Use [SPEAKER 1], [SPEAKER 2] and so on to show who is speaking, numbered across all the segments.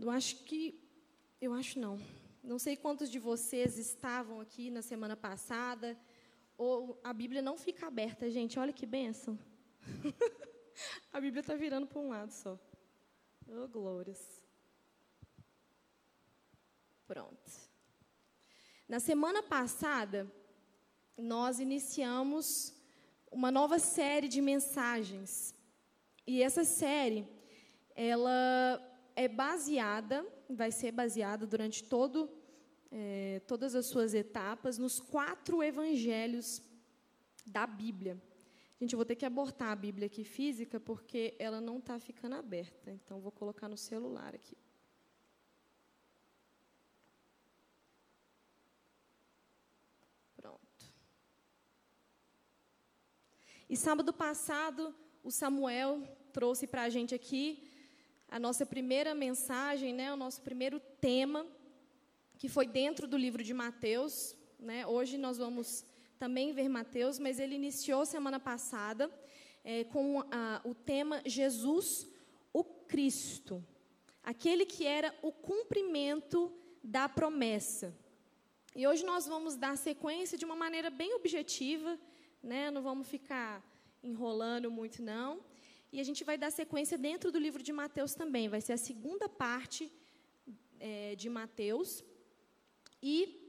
[SPEAKER 1] Eu acho que. Eu acho não. Não sei quantos de vocês estavam aqui na semana passada. Ou a Bíblia não fica aberta, gente. Olha que benção. a Bíblia está virando para um lado só. Oh, glórias. Pronto. Na semana passada, nós iniciamos uma nova série de mensagens. E essa série, ela é baseada, vai ser baseada durante todo, é, todas as suas etapas, nos quatro evangelhos da Bíblia. Gente, eu vou ter que abortar a Bíblia aqui física, porque ela não está ficando aberta. Então, vou colocar no celular aqui. E sábado passado, o Samuel trouxe para a gente aqui a nossa primeira mensagem, né, o nosso primeiro tema, que foi dentro do livro de Mateus. Né? Hoje nós vamos também ver Mateus, mas ele iniciou semana passada é, com a, o tema Jesus, o Cristo, aquele que era o cumprimento da promessa. E hoje nós vamos dar sequência de uma maneira bem objetiva, né? Não vamos ficar enrolando muito, não. E a gente vai dar sequência dentro do livro de Mateus também. Vai ser a segunda parte é, de Mateus. E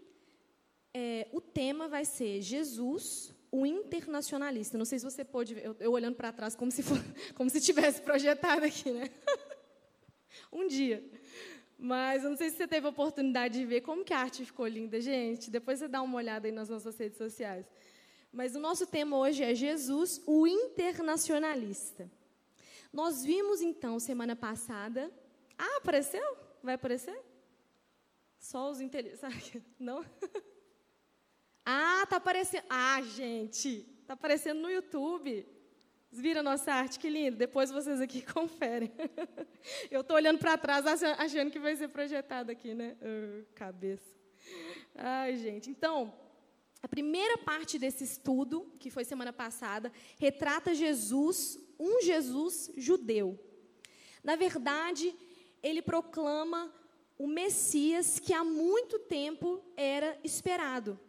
[SPEAKER 1] é, o tema vai ser Jesus, o internacionalista. Não sei se você ver, eu, eu olhando para trás como se, for, como se tivesse projetado aqui, né? um dia. Mas eu não sei se você teve a oportunidade de ver como que a arte ficou linda, gente. Depois você dá uma olhada aí nas nossas redes sociais. Mas o nosso tema hoje é Jesus, o internacionalista. Nós vimos então semana passada. Ah, apareceu? Vai aparecer? Só os interessados. Não? Ah, tá aparecendo. Ah, gente, tá aparecendo no YouTube. Vocês viram a nossa arte? Que lindo. Depois vocês aqui conferem. Eu estou olhando para trás achando que vai ser projetado aqui, né? Uh, cabeça. Ai, gente. Então, a primeira parte desse estudo, que foi semana passada, retrata Jesus, um Jesus judeu. Na verdade, ele proclama o Messias que há muito tempo era esperado.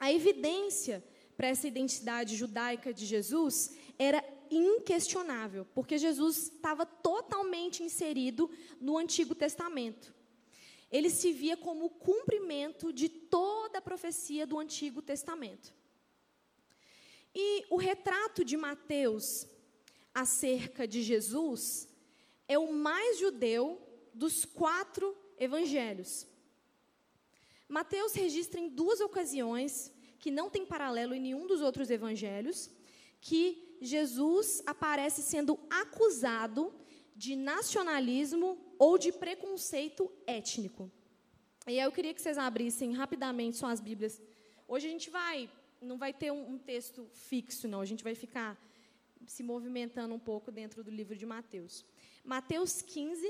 [SPEAKER 1] A evidência para essa identidade judaica de Jesus era inquestionável, porque Jesus estava totalmente inserido no Antigo Testamento ele se via como o cumprimento de toda a profecia do Antigo Testamento. E o retrato de Mateus acerca de Jesus é o mais judeu dos quatro evangelhos. Mateus registra em duas ocasiões, que não tem paralelo em nenhum dos outros evangelhos, que Jesus aparece sendo acusado de nacionalismo ou de preconceito étnico. E aí eu queria que vocês abrissem rapidamente suas Bíblias. Hoje a gente vai, não vai ter um, um texto fixo, não. A gente vai ficar se movimentando um pouco dentro do livro de Mateus. Mateus 15.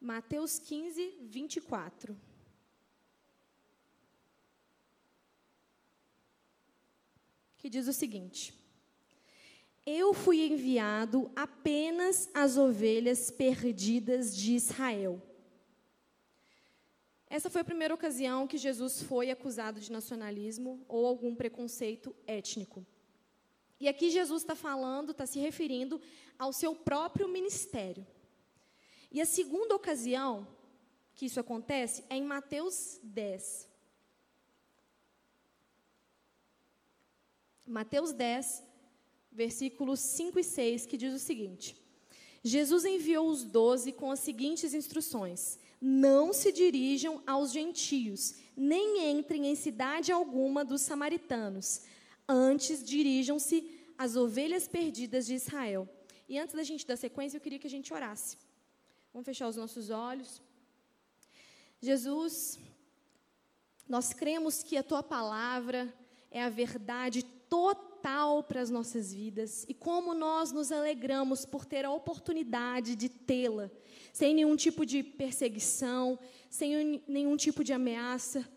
[SPEAKER 1] Mateus 15, 24. que diz o seguinte: Eu fui enviado apenas às ovelhas perdidas de Israel. Essa foi a primeira ocasião que Jesus foi acusado de nacionalismo ou algum preconceito étnico. E aqui Jesus está falando, está se referindo ao seu próprio ministério. E a segunda ocasião que isso acontece é em Mateus 10. Mateus 10, versículos 5 e 6, que diz o seguinte: Jesus enviou os doze com as seguintes instruções: Não se dirijam aos gentios, nem entrem em cidade alguma dos samaritanos. Antes dirijam-se às ovelhas perdidas de Israel. E antes da gente dar sequência, eu queria que a gente orasse. Vamos fechar os nossos olhos. Jesus, nós cremos que a tua palavra é a verdade total para as nossas vidas e como nós nos alegramos por ter a oportunidade de tê-la, sem nenhum tipo de perseguição, sem nenhum tipo de ameaça.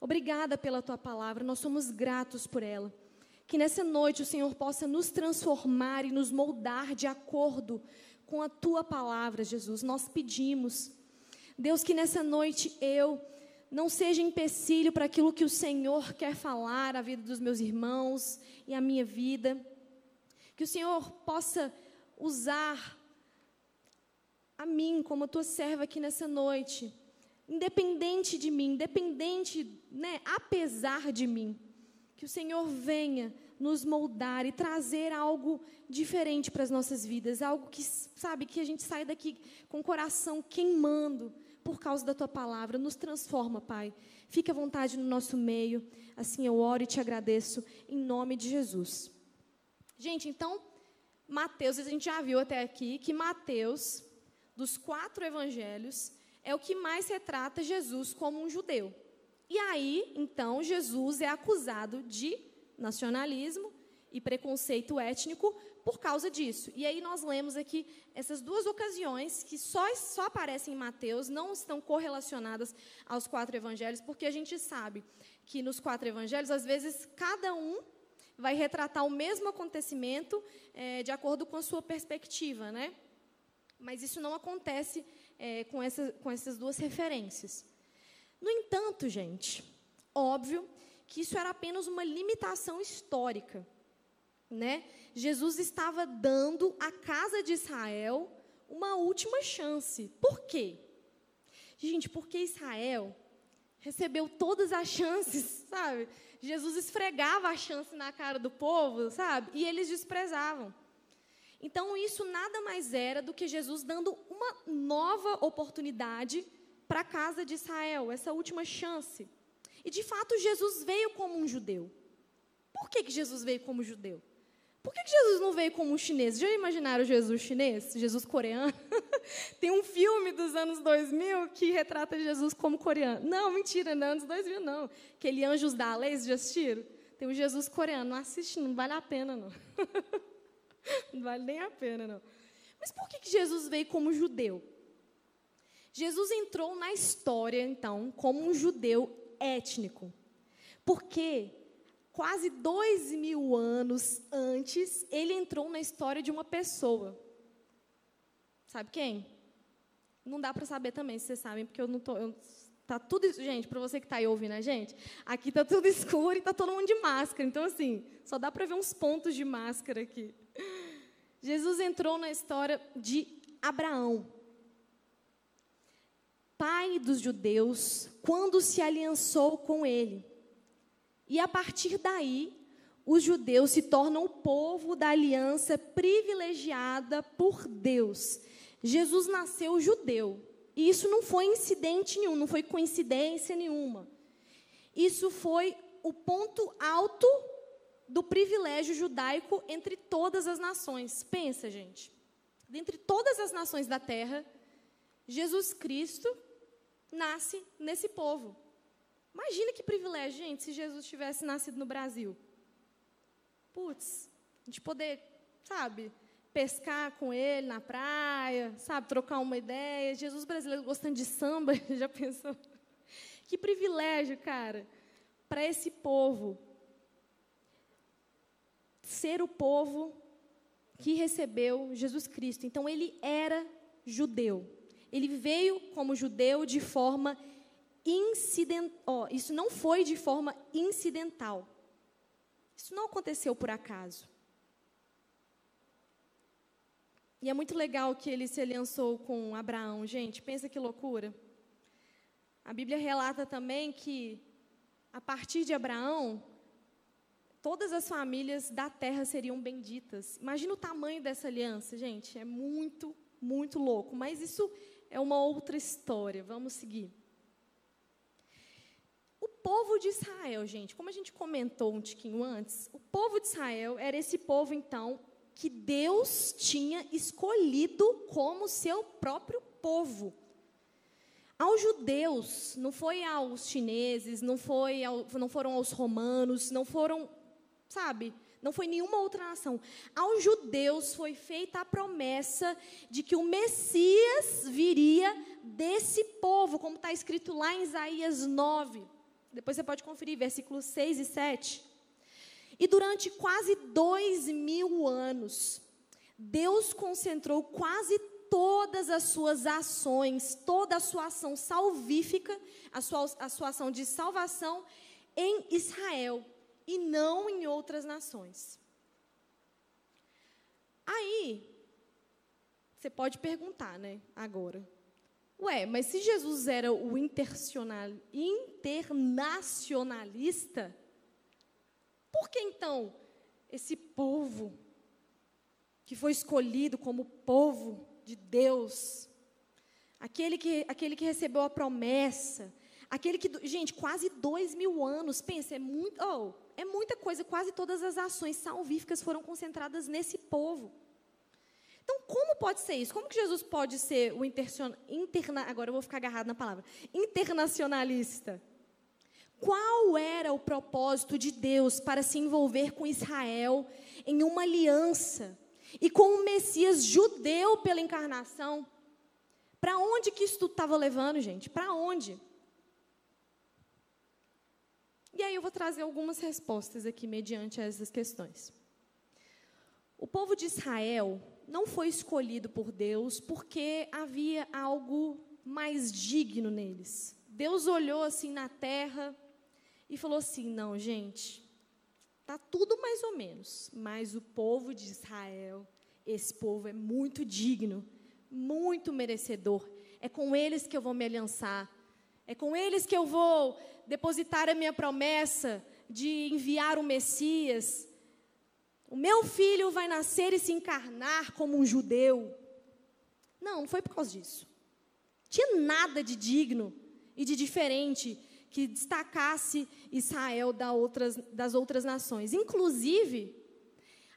[SPEAKER 1] Obrigada pela tua palavra, nós somos gratos por ela. Que nessa noite o Senhor possa nos transformar e nos moldar de acordo com a tua palavra, Jesus. Nós pedimos. Deus, que nessa noite eu não seja empecilho para aquilo que o Senhor quer falar à vida dos meus irmãos e à minha vida. Que o Senhor possa usar a mim como a tua serva aqui nessa noite, independente de mim, independente, né, apesar de mim. Que o Senhor venha nos moldar e trazer algo diferente para as nossas vidas, algo que, sabe, que a gente sai daqui com o coração queimando por causa da tua palavra. Nos transforma, Pai. Fique à vontade no nosso meio. Assim eu oro e te agradeço em nome de Jesus. Gente, então, Mateus, a gente já viu até aqui que Mateus, dos quatro evangelhos, é o que mais retrata Jesus como um judeu. E aí, então, Jesus é acusado de nacionalismo e preconceito étnico por causa disso. E aí nós lemos aqui essas duas ocasiões que só, só aparecem em Mateus, não estão correlacionadas aos quatro evangelhos, porque a gente sabe que nos quatro evangelhos, às vezes, cada um vai retratar o mesmo acontecimento é, de acordo com a sua perspectiva, né? Mas isso não acontece é, com, essa, com essas duas referências. No entanto, gente, óbvio que isso era apenas uma limitação histórica. Né? Jesus estava dando à casa de Israel uma última chance. Por quê? Gente, porque Israel recebeu todas as chances, sabe? Jesus esfregava a chance na cara do povo, sabe? E eles desprezavam. Então, isso nada mais era do que Jesus dando uma nova oportunidade para a casa de Israel, essa última chance. E de fato, Jesus veio como um judeu. Por que, que Jesus veio como judeu? Por que, Jesus não veio como um chinês? Já imaginaram Jesus chinês? Jesus coreano? Tem um filme dos anos 2000 que retrata Jesus como coreano. Não, mentira, não é anos 2000 não. Aquele Anjos da Lei, já assistiram? Tem um Jesus coreano. Não assiste, não vale a pena não. não vale nem a pena não. Mas por que, Jesus veio como judeu? Jesus entrou na história, então, como um judeu étnico. Porque quase dois mil anos antes, ele entrou na história de uma pessoa. Sabe quem? Não dá para saber também, se vocês sabem, porque eu não tô. Eu, tá tudo gente, para você que está aí ouvindo a gente, aqui tá tudo escuro e tá todo mundo de máscara. Então assim, só dá para ver uns pontos de máscara aqui. Jesus entrou na história de Abraão pai dos judeus, quando se aliançou com ele. E a partir daí, os judeus se tornam o povo da aliança privilegiada por Deus. Jesus nasceu judeu. E isso não foi incidente nenhum, não foi coincidência nenhuma. Isso foi o ponto alto do privilégio judaico entre todas as nações. Pensa, gente. Dentre todas as nações da terra, Jesus Cristo nasce nesse povo. Imagina que privilégio, gente, se Jesus tivesse nascido no Brasil. Putz, a gente poder, sabe, pescar com ele na praia, sabe, trocar uma ideia. Jesus brasileiro gostando de samba, já pensou? Que privilégio, cara, para esse povo. Ser o povo que recebeu Jesus Cristo. Então, ele era judeu. Ele veio como judeu de forma incidental. Oh, isso não foi de forma incidental. Isso não aconteceu por acaso. E é muito legal que ele se aliançou com Abraão. Gente, pensa que loucura. A Bíblia relata também que, a partir de Abraão, todas as famílias da terra seriam benditas. Imagina o tamanho dessa aliança, gente. É muito, muito louco. Mas isso é uma outra história. Vamos seguir. Povo de Israel, gente, como a gente comentou um tiquinho antes, o povo de Israel era esse povo, então, que Deus tinha escolhido como seu próprio povo. Aos judeus, não foi aos chineses, não, foi ao, não foram aos romanos, não foram, sabe, não foi nenhuma outra nação. Aos judeus foi feita a promessa de que o Messias viria desse povo, como está escrito lá em Isaías 9. Depois você pode conferir, versículos 6 e 7. E durante quase dois mil anos, Deus concentrou quase todas as suas ações, toda a sua ação salvífica, a sua, a sua ação de salvação em Israel e não em outras nações. Aí, você pode perguntar, né, agora. Ué, mas se Jesus era o internacionalista, por que então esse povo que foi escolhido como povo de Deus, aquele que, aquele que recebeu a promessa, aquele que, gente, quase dois mil anos, pensa, é, muito, oh, é muita coisa, quase todas as ações salvíficas foram concentradas nesse povo. Então, como pode ser isso? Como que Jesus pode ser o interna, agora eu vou ficar agarrado na palavra, internacionalista? Qual era o propósito de Deus para se envolver com Israel em uma aliança e com o Messias judeu pela encarnação? Para onde que isso estava levando, gente? Para onde? E aí eu vou trazer algumas respostas aqui mediante essas questões. O povo de Israel não foi escolhido por Deus porque havia algo mais digno neles. Deus olhou assim na terra e falou assim: não, gente, tá tudo mais ou menos, mas o povo de Israel, esse povo é muito digno, muito merecedor. É com eles que eu vou me aliançar. É com eles que eu vou depositar a minha promessa de enviar o Messias. O meu filho vai nascer e se encarnar como um judeu. Não, não foi por causa disso. Tinha nada de digno e de diferente que destacasse Israel das outras nações. Inclusive,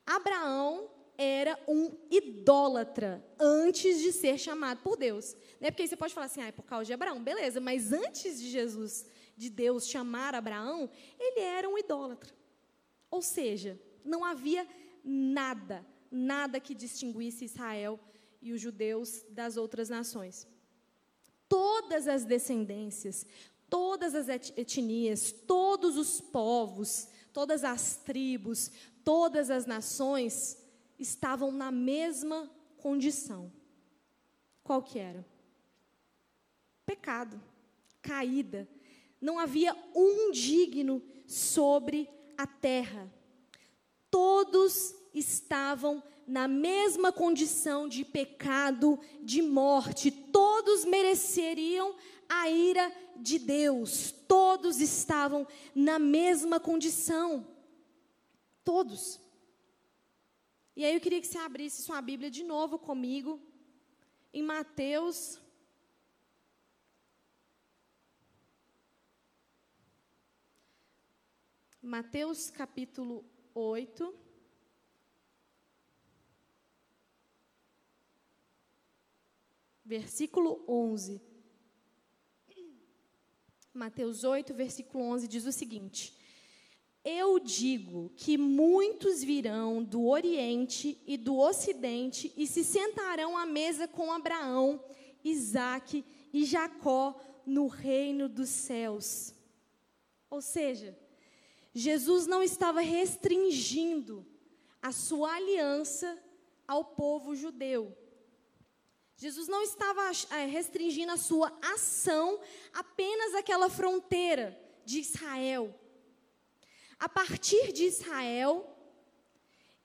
[SPEAKER 1] Abraão era um idólatra antes de ser chamado por Deus. Né? Porque aí você pode falar assim, ah, é por causa de Abraão, beleza, mas antes de Jesus, de Deus chamar Abraão, ele era um idólatra. Ou seja, não havia nada, nada que distinguisse Israel e os judeus das outras nações. Todas as descendências, todas as etnias, todos os povos, todas as tribos, todas as nações estavam na mesma condição. Qual que era? Pecado, caída. Não havia um digno sobre a terra. Todos estavam na mesma condição de pecado, de morte. Todos mereceriam a ira de Deus. Todos estavam na mesma condição. Todos. E aí eu queria que você abrisse sua Bíblia de novo comigo, em Mateus. Mateus capítulo 8. Versículo 11. Mateus 8, versículo 11 diz o seguinte: Eu digo que muitos virão do Oriente e do Ocidente e se sentarão à mesa com Abraão, Isaque e Jacó no reino dos céus. Ou seja, Jesus não estava restringindo a sua aliança ao povo judeu. Jesus não estava é, restringindo a sua ação apenas àquela fronteira de Israel. A partir de Israel,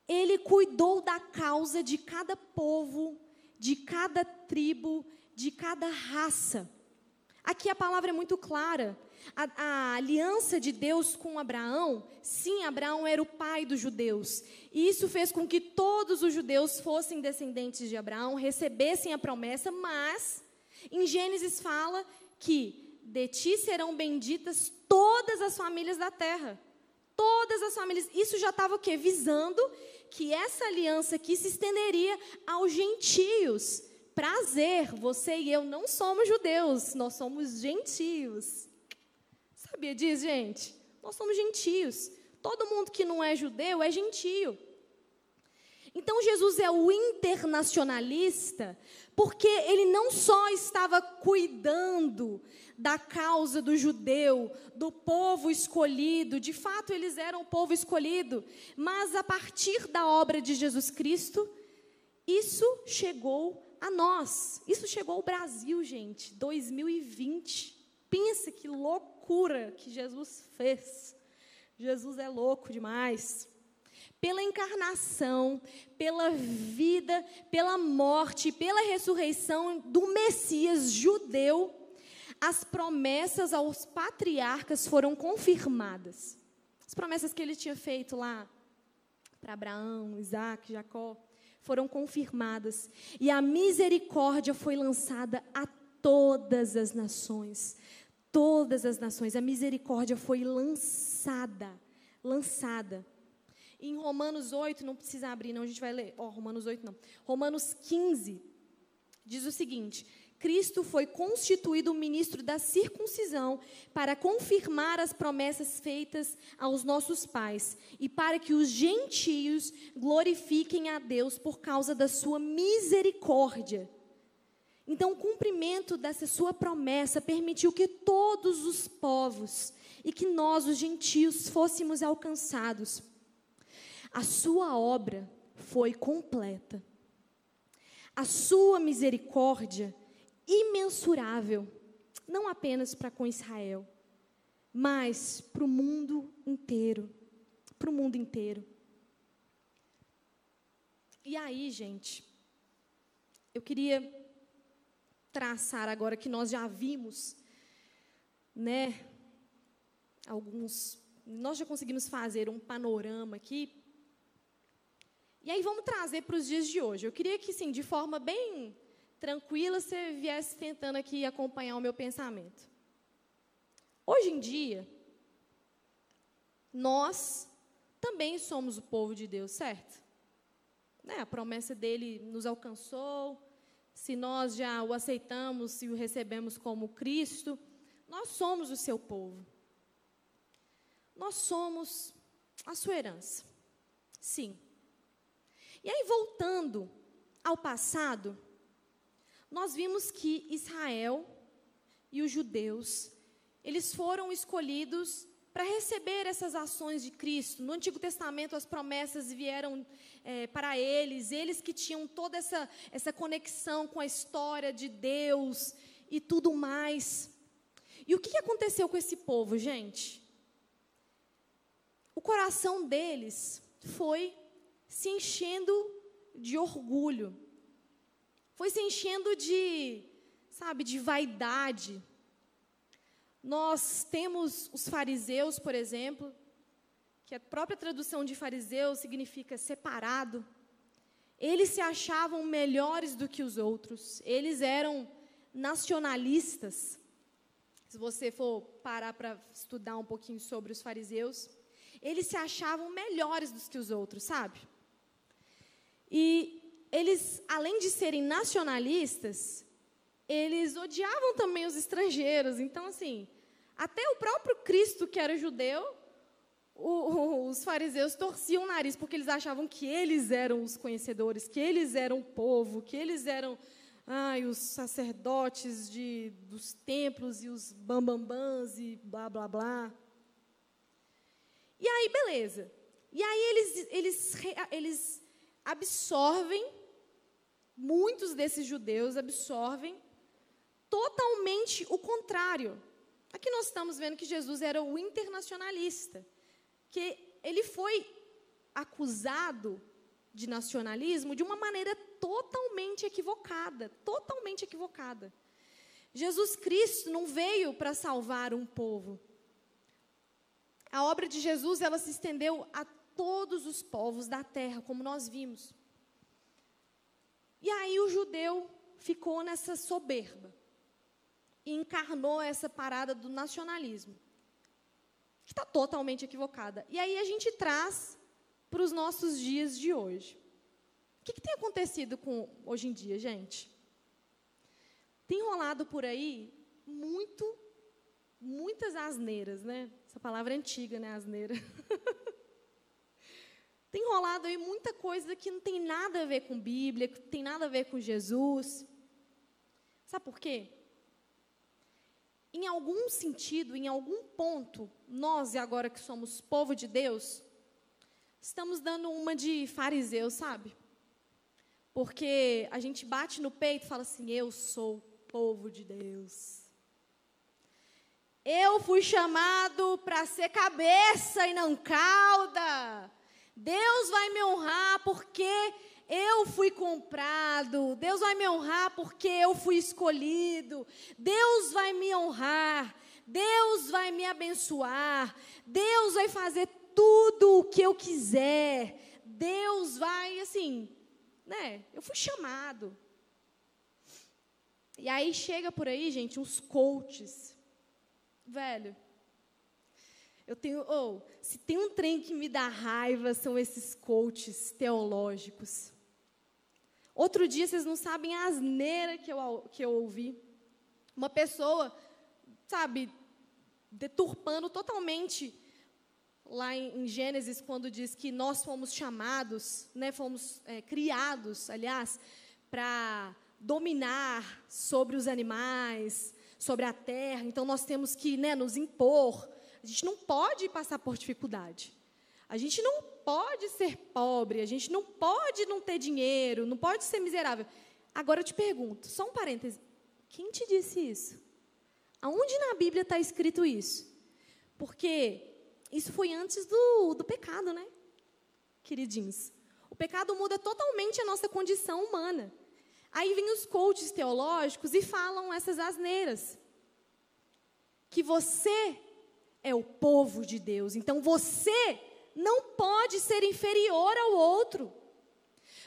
[SPEAKER 1] ele cuidou da causa de cada povo, de cada tribo, de cada raça. Aqui a palavra é muito clara. A, a, aliança de Deus com Abraão, sim, Abraão era o pai dos judeus. E isso fez com que todos os judeus fossem descendentes de Abraão, recebessem a promessa, mas em Gênesis fala que de ti serão benditas todas as famílias da terra. Todas as famílias. Isso já estava o quê? Visando que essa aliança aqui se estenderia aos gentios. Prazer, você e eu não somos judeus, nós somos gentios. Sabia disso, gente? Nós somos gentios. Todo mundo que não é judeu é gentio. Então Jesus é o internacionalista, porque ele não só estava cuidando da causa do judeu, do povo escolhido, de fato eles eram o povo escolhido, mas a partir da obra de Jesus Cristo, isso chegou a nós, isso chegou ao Brasil, gente, 2020. Pensa que loucura que Jesus fez. Jesus é louco demais pela encarnação, pela vida, pela morte, pela ressurreição do Messias judeu, as promessas aos patriarcas foram confirmadas. As promessas que ele tinha feito lá para Abraão, Isaac, Jacó, foram confirmadas. E a misericórdia foi lançada a todas as nações. Todas as nações. A misericórdia foi lançada. Lançada. Em Romanos 8, não precisa abrir, não, a gente vai ler. Oh, Romanos 8, não. Romanos 15 diz o seguinte: Cristo foi constituído ministro da circuncisão para confirmar as promessas feitas aos nossos pais e para que os gentios glorifiquem a Deus por causa da sua misericórdia. Então, o cumprimento dessa sua promessa permitiu que todos os povos e que nós, os gentios, fôssemos alcançados a sua obra foi completa. A sua misericórdia imensurável, não apenas para com Israel, mas para o mundo inteiro. Para o mundo inteiro. E aí, gente, eu queria traçar agora que nós já vimos, né, alguns, nós já conseguimos fazer um panorama aqui e aí vamos trazer para os dias de hoje. Eu queria que, sim, de forma bem tranquila, você viesse tentando aqui acompanhar o meu pensamento. Hoje em dia, nós também somos o povo de Deus, certo? Né? A promessa dele nos alcançou. Se nós já o aceitamos e o recebemos como Cristo, nós somos o seu povo. Nós somos a sua herança. Sim. E aí, voltando ao passado, nós vimos que Israel e os judeus, eles foram escolhidos para receber essas ações de Cristo. No Antigo Testamento, as promessas vieram é, para eles, eles que tinham toda essa, essa conexão com a história de Deus e tudo mais. E o que aconteceu com esse povo, gente? O coração deles foi se enchendo de orgulho. Foi se enchendo de, sabe, de vaidade. Nós temos os fariseus, por exemplo, que a própria tradução de fariseu significa separado. Eles se achavam melhores do que os outros. Eles eram nacionalistas. Se você for parar para estudar um pouquinho sobre os fariseus, eles se achavam melhores do que os outros, sabe? E eles, além de serem nacionalistas, eles odiavam também os estrangeiros. Então, assim, até o próprio Cristo, que era judeu, o, os fariseus torciam o nariz, porque eles achavam que eles eram os conhecedores, que eles eram o povo, que eles eram ai, os sacerdotes de, dos templos e os bambambãs e blá, blá, blá. E aí, beleza. E aí eles, eles, eles absorvem, muitos desses judeus absorvem totalmente o contrário. Aqui nós estamos vendo que Jesus era o internacionalista, que ele foi acusado de nacionalismo de uma maneira totalmente equivocada, totalmente equivocada. Jesus Cristo não veio para salvar um povo. A obra de Jesus, ela se estendeu a todos os povos da terra, como nós vimos. E aí o judeu ficou nessa soberba e encarnou essa parada do nacionalismo, que está totalmente equivocada. E aí a gente traz para os nossos dias de hoje. O que, que tem acontecido com hoje em dia, gente? Tem rolado por aí muito, muitas asneiras, né? Essa palavra é antiga, né? Asneira. tem rolado aí muita coisa que não tem nada a ver com Bíblia, que tem nada a ver com Jesus. Sabe por quê? Em algum sentido, em algum ponto, nós, e agora que somos povo de Deus, estamos dando uma de fariseu, sabe? Porque a gente bate no peito e fala assim: eu sou povo de Deus. Eu fui chamado para ser cabeça e não cauda. Deus vai me honrar porque eu fui comprado. Deus vai me honrar porque eu fui escolhido. Deus vai me honrar. Deus vai me abençoar. Deus vai fazer tudo o que eu quiser. Deus vai, assim, né? Eu fui chamado. E aí chega por aí, gente, uns coaches Velho, eu tenho, ou, oh, se tem um trem que me dá raiva, são esses coaches teológicos. Outro dia, vocês não sabem a asneira que eu, que eu ouvi. Uma pessoa, sabe, deturpando totalmente lá em, Gênesis, quando diz que nós fomos chamados, né, fomos é, criados, aliás, para dominar sobre os animais, sobre a terra, então nós temos que né, nos impor. A gente não pode passar por dificuldade. A gente não pode ser pobre, a gente não pode não ter dinheiro, não pode ser miserável. Agora eu te pergunto, só um parêntese, quem te disse isso? Aonde na Bíblia está escrito isso? Porque isso foi antes do, do pecado, né? Queridinhos. O pecado muda totalmente a nossa condição humana. Aí vem os coaches teológicos e falam essas asneiras. Que você é o povo de Deus. Então você não pode ser inferior ao outro.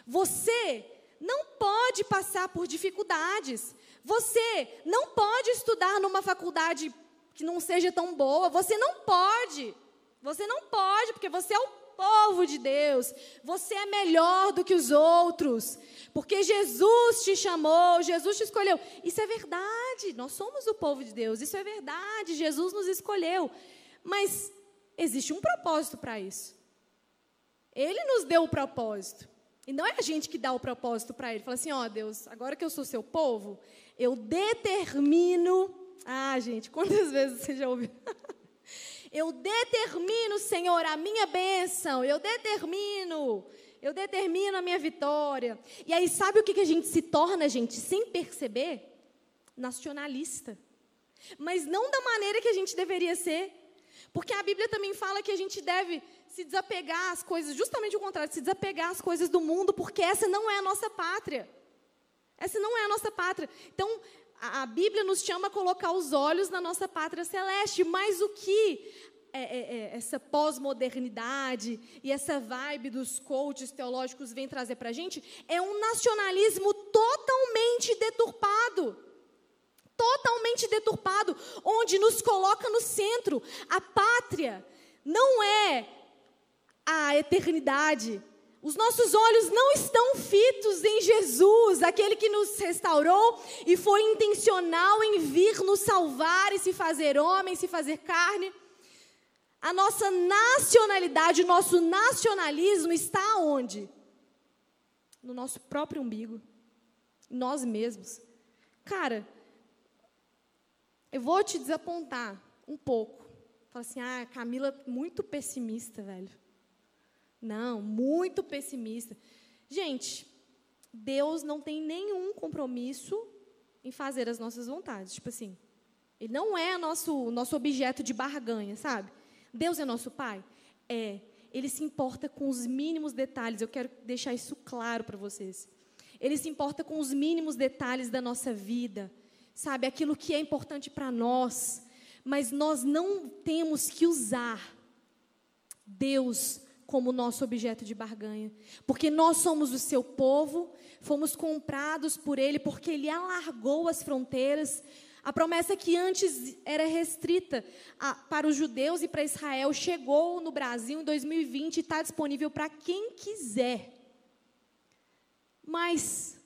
[SPEAKER 1] Você não pode passar por dificuldades. Você não pode estudar numa faculdade que não seja tão boa. Você não pode. Você não pode, porque você é o povo de Deus. Você é melhor do que os outros. Porque Jesus te chamou, Jesus te escolheu. Isso é verdade. Nós somos o povo de Deus. Isso é verdade. Jesus nos escolheu. Mas existe um propósito para isso. Ele nos deu o propósito. E não é a gente que dá o propósito para ele. Fala assim: ó, oh, Deus, agora que eu sou seu povo, eu determino. Ah, gente, quantas vezes você já ouviu? Eu determino, Senhor, a minha bênção. Eu determino. Eu determino a minha vitória. E aí, sabe o que, que a gente se torna, gente, sem perceber? Nacionalista. Mas não da maneira que a gente deveria ser. Porque a Bíblia também fala que a gente deve se desapegar às coisas, justamente o contrário, se desapegar às coisas do mundo, porque essa não é a nossa pátria. Essa não é a nossa pátria. Então, a, Bíblia nos chama a colocar os olhos na nossa pátria celeste, mas o que é, é, é, essa pós-modernidade e essa vibe dos coaches teológicos vem trazer para a gente é um nacionalismo totalmente deturpado. Totalmente deturpado, onde nos coloca no centro. A pátria não é a eternidade, os nossos olhos não estão fitos em Jesus, aquele que nos restaurou e foi intencional em vir nos salvar e se fazer homem, se fazer carne. A nossa nacionalidade, o nosso nacionalismo está onde? No nosso próprio umbigo, nós mesmos. Cara, eu vou te desapontar um pouco. Fala assim, ah, Camila, muito pessimista, velho. Não, muito pessimista. Gente, Deus não tem nenhum compromisso em fazer as nossas vontades. Tipo assim, Ele não é nosso, nosso objeto de barganha, sabe? Deus é nosso Pai? É. Ele se importa com os mínimos detalhes. Eu quero deixar isso claro para vocês. Ele se importa com os mínimos detalhes da nossa vida, sabe? Aquilo que é importante para nós. Mas nós não temos que usar Deus como nosso objeto de barganha, porque nós somos o seu povo, fomos comprados por ele, porque ele alargou as fronteiras. A promessa que antes era restrita a, para os judeus e para Israel chegou no Brasil em 2020 e está disponível para quem quiser. Mas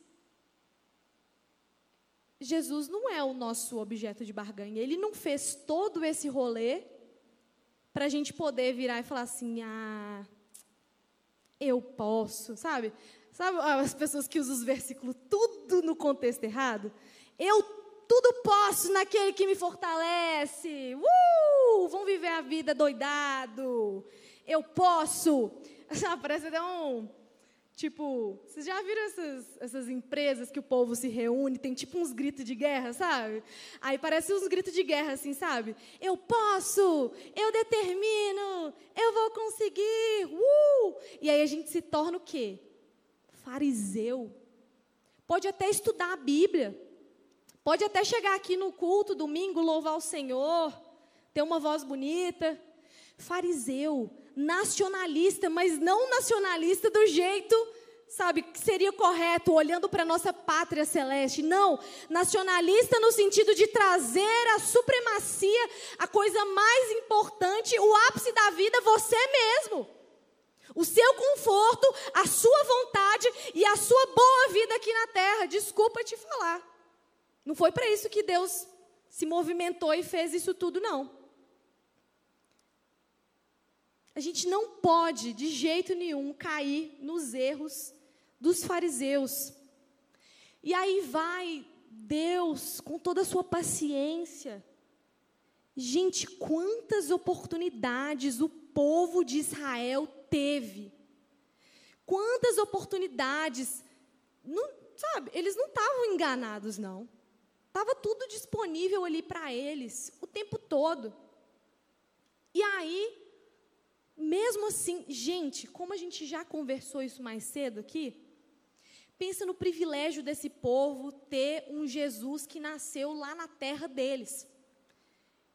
[SPEAKER 1] Jesus não é o nosso objeto de barganha. Ele não fez todo esse rolê para a gente poder virar e falar assim: ah, eu posso, sabe? Sabe as pessoas que usam os versículos tudo no contexto errado? Eu tudo posso naquele que me fortalece. Uh! Vão viver a vida doidado. Eu posso. Parece até um Tipo, vocês já viram essas, essas empresas que o povo se reúne, tem tipo uns gritos de guerra, sabe? Aí parece uns gritos de guerra, assim, sabe? Eu posso, eu determino, eu vou conseguir, uh! E aí a gente se torna o quê? Fariseu. Pode até estudar a Bíblia, pode até chegar aqui no culto domingo, louvar o Senhor, ter uma voz bonita. Fariseu, nacionalista, mas não nacionalista do jeito, sabe, que seria correto, olhando para a nossa pátria celeste. Não, nacionalista no sentido de trazer a supremacia, a coisa mais importante, o ápice da vida, você mesmo. O seu conforto, a sua vontade e a sua boa vida aqui na terra. Desculpa te falar. Não foi para isso que Deus se movimentou e fez isso tudo, não. A gente não pode, de jeito nenhum, cair nos erros dos fariseus. E aí vai Deus, com toda a sua paciência. Gente, quantas oportunidades o povo de Israel teve. Quantas oportunidades. Não, sabe, eles não estavam enganados, não. Estava tudo disponível ali para eles, o tempo todo. E aí, mesmo assim, gente, como a gente já conversou isso mais cedo aqui, pensa no privilégio desse povo ter um Jesus que nasceu lá na terra deles.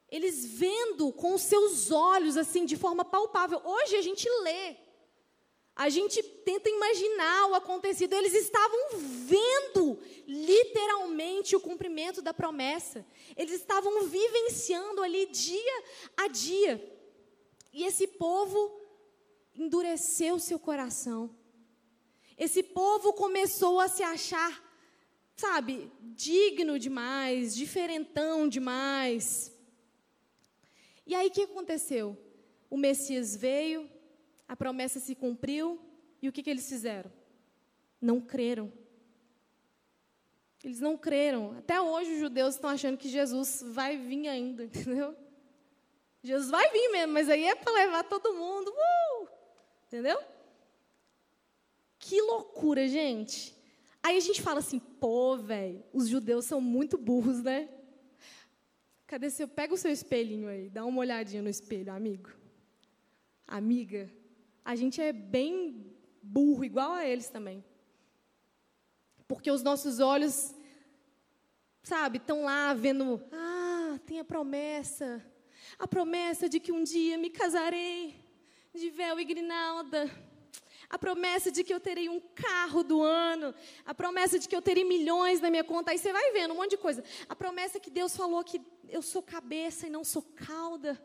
[SPEAKER 1] Eles vendo com os seus olhos, assim, de forma palpável. Hoje a gente lê, a gente tenta imaginar o acontecido. Eles estavam vendo literalmente o cumprimento da promessa. Eles estavam vivenciando ali dia a dia. E esse povo endureceu seu coração. Esse povo começou a se achar, sabe, digno demais, diferentão demais. E aí o que aconteceu? O Messias veio, a promessa se cumpriu, e o que, que eles fizeram? Não creram. Eles não creram. Até hoje os judeus estão achando que Jesus vai vir ainda, entendeu? Jesus vai vir mesmo, mas aí é para levar todo mundo. Uh! Entendeu? Que loucura, gente. Aí a gente fala assim, pô, velho, os judeus são muito burros, né? Cadê seu? Pega o seu espelhinho aí, dá uma olhadinha no espelho, amigo. Amiga, a gente é bem burro, igual a eles também. Porque os nossos olhos, sabe, estão lá vendo, ah, tem a promessa, a promessa de que um dia me casarei de véu e grinalda. A promessa de que eu terei um carro do ano. A promessa de que eu terei milhões na minha conta. Aí você vai vendo um monte de coisa. A promessa que Deus falou que eu sou cabeça e não sou cauda.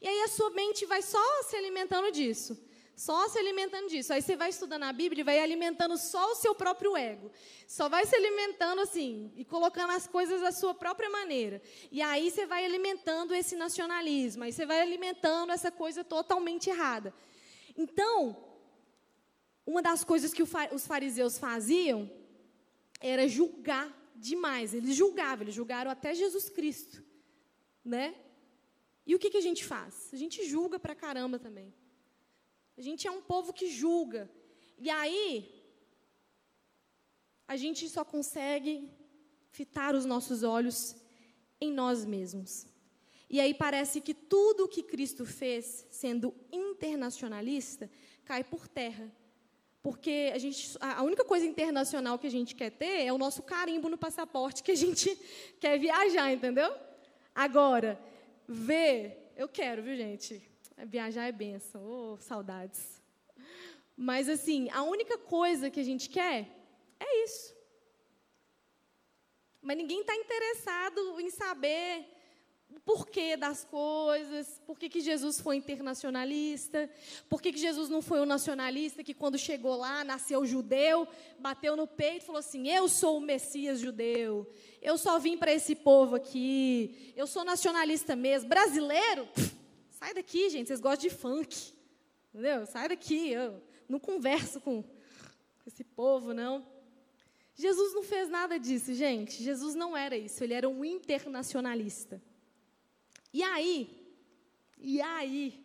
[SPEAKER 1] E aí a sua mente vai só se alimentando disso. Só se alimentando disso. Aí você vai estudando a Bíblia e vai alimentando só o seu próprio ego. Só vai se alimentando assim e colocando as coisas da sua própria maneira. E aí você vai alimentando esse nacionalismo. Aí você vai alimentando essa coisa totalmente errada. Então, uma das coisas que os fariseus faziam era julgar demais. Eles julgavam, eles julgaram até Jesus Cristo, né? E o que, que a gente faz? A gente julga pra caramba também. A gente é um povo que julga. E aí, a gente só consegue fitar os nossos olhos em nós mesmos. E aí parece que tudo o que Cristo fez, sendo internacionalista, cai por terra. Porque a, gente, a única coisa internacional que a gente quer ter é o nosso carimbo no passaporte que a gente quer viajar, entendeu? Agora, ver, eu quero, viu, gente? Viajar é benção, oh, saudades. Mas assim, a única coisa que a gente quer é isso. Mas ninguém está interessado em saber o porquê das coisas, por que, que Jesus foi internacionalista, por que, que Jesus não foi o nacionalista que, quando chegou lá, nasceu judeu, bateu no peito e falou assim: Eu sou o Messias judeu, eu só vim para esse povo aqui, eu sou nacionalista mesmo. Brasileiro? Pff, Sai daqui, gente, vocês gostam de funk. Entendeu? Sai daqui. Eu, não converso com esse povo, não. Jesus não fez nada disso, gente. Jesus não era isso, ele era um internacionalista. E aí, e aí,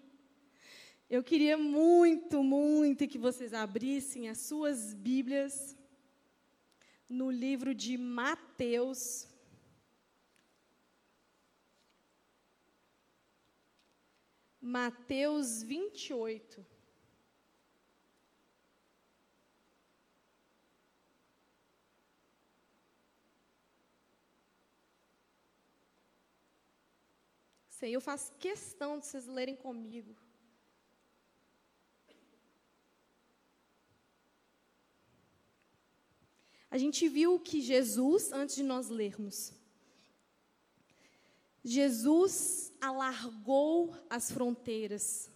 [SPEAKER 1] eu queria muito, muito que vocês abrissem as suas Bíblias no livro de Mateus. Mateus 28. Sei, eu faço questão de vocês lerem comigo. A gente viu que Jesus, antes de nós lermos, Jesus alargou as fronteiras.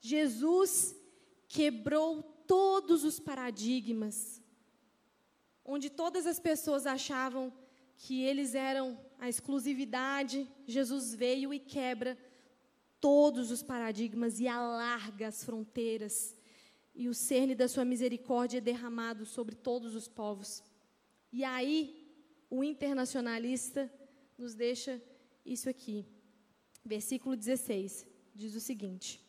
[SPEAKER 1] Jesus quebrou todos os paradigmas, onde todas as pessoas achavam que eles eram a exclusividade, Jesus veio e quebra todos os paradigmas e alarga as fronteiras. E o cerne da sua misericórdia é derramado sobre todos os povos. E aí, o internacionalista nos deixa isso aqui. Versículo 16 diz o seguinte.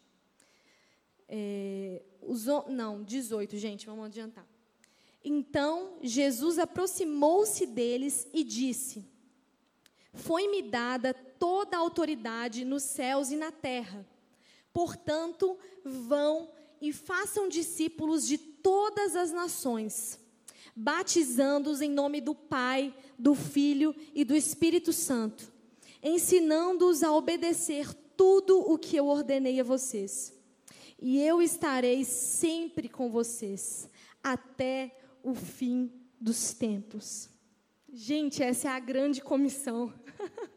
[SPEAKER 1] É, os, não, 18, gente, vamos adiantar. Então Jesus aproximou-se deles e disse: Foi-me dada toda a autoridade nos céus e na terra. Portanto, vão e façam discípulos de todas as nações, batizando-os em nome do Pai, do Filho e do Espírito Santo, ensinando-os a obedecer tudo o que eu ordenei a vocês. E eu estarei sempre com vocês até o fim dos tempos. Gente, essa é a grande comissão.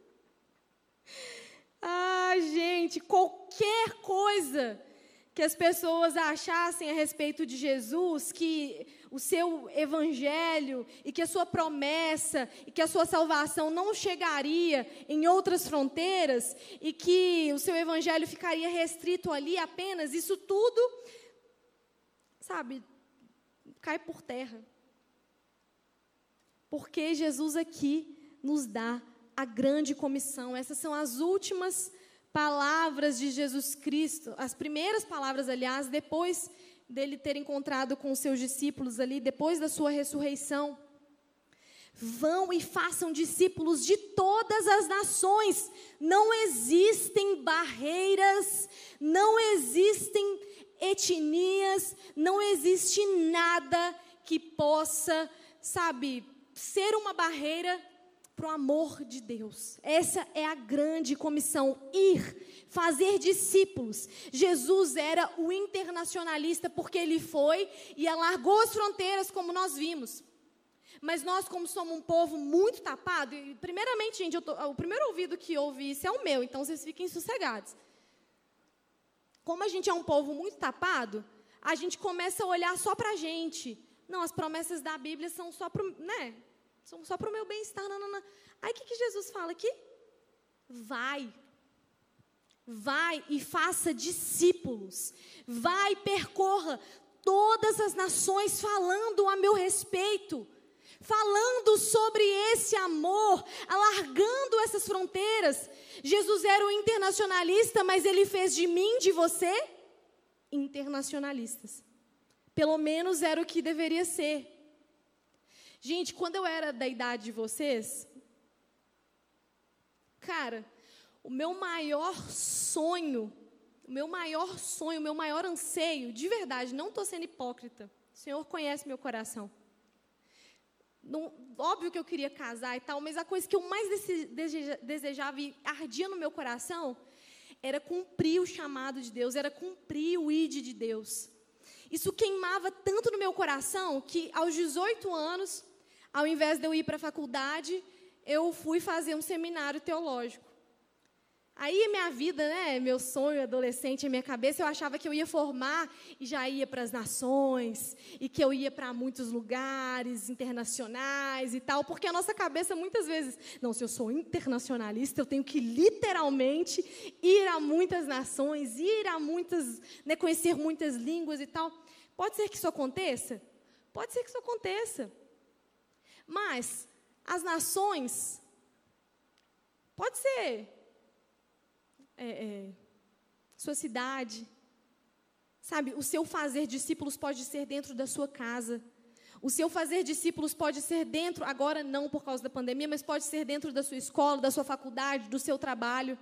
[SPEAKER 1] ah, gente, qualquer coisa que as pessoas achassem a respeito de Jesus, que o seu evangelho e que a sua promessa e que a sua salvação não chegaria em outras fronteiras e que o seu evangelho ficaria restrito ali apenas, isso tudo, sabe, cai por terra. Porque Jesus aqui nos dá a grande comissão. Essas são as últimas palavras de Jesus Cristo, as primeiras palavras, aliás, depois dele ter encontrado com os seus discípulos ali, depois da sua ressurreição. Vão e façam discípulos de todas as nações. Não existem barreiras, não existem etnias, não existe nada que possa, sabe, ser uma barreira para o amor de Deus. Essa é a grande comissão: ir, fazer discípulos. Jesus era o internacionalista porque ele foi e alargou as fronteiras, como nós vimos. Mas nós, como somos um povo muito tapado, e primeiramente, gente, tô, o primeiro ouvido que ouvi isso é o meu, então vocês fiquem sossegados como a gente é um povo muito tapado, a gente começa a olhar só para a gente. Não, as promessas da Bíblia são só para né? São só para o meu bem-estar. Aí o que, que Jesus fala aqui? Vai. Vai e faça discípulos. Vai e percorra todas as nações falando a meu respeito falando sobre esse amor, alargando essas fronteiras. Jesus era o internacionalista, mas ele fez de mim, de você, internacionalistas. Pelo menos era o que deveria ser. Gente, quando eu era da idade de vocês, cara, o meu maior sonho, o meu maior sonho, o meu maior anseio, de verdade, não estou sendo hipócrita. O Senhor conhece meu coração. Não, óbvio que eu queria casar e tal, mas a coisa que eu mais desejava e ardia no meu coração era cumprir o chamado de Deus, era cumprir o id de Deus. Isso queimava tanto no meu coração que aos 18 anos, ao invés de eu ir para a faculdade, eu fui fazer um seminário teológico. Aí minha vida, né, meu sonho adolescente, minha cabeça, eu achava que eu ia formar e já ia para as nações, e que eu ia para muitos lugares internacionais e tal, porque a nossa cabeça muitas vezes, não, se eu sou internacionalista, eu tenho que literalmente ir a muitas nações, ir a muitas, né, conhecer muitas línguas e tal. Pode ser que isso aconteça? Pode ser que isso aconteça. Mas as nações, pode ser é, é, sua cidade, sabe? O seu fazer discípulos pode ser dentro da sua casa. O seu fazer discípulos pode ser dentro, agora não por causa da pandemia, mas pode ser dentro da sua escola, da sua faculdade, do seu trabalho.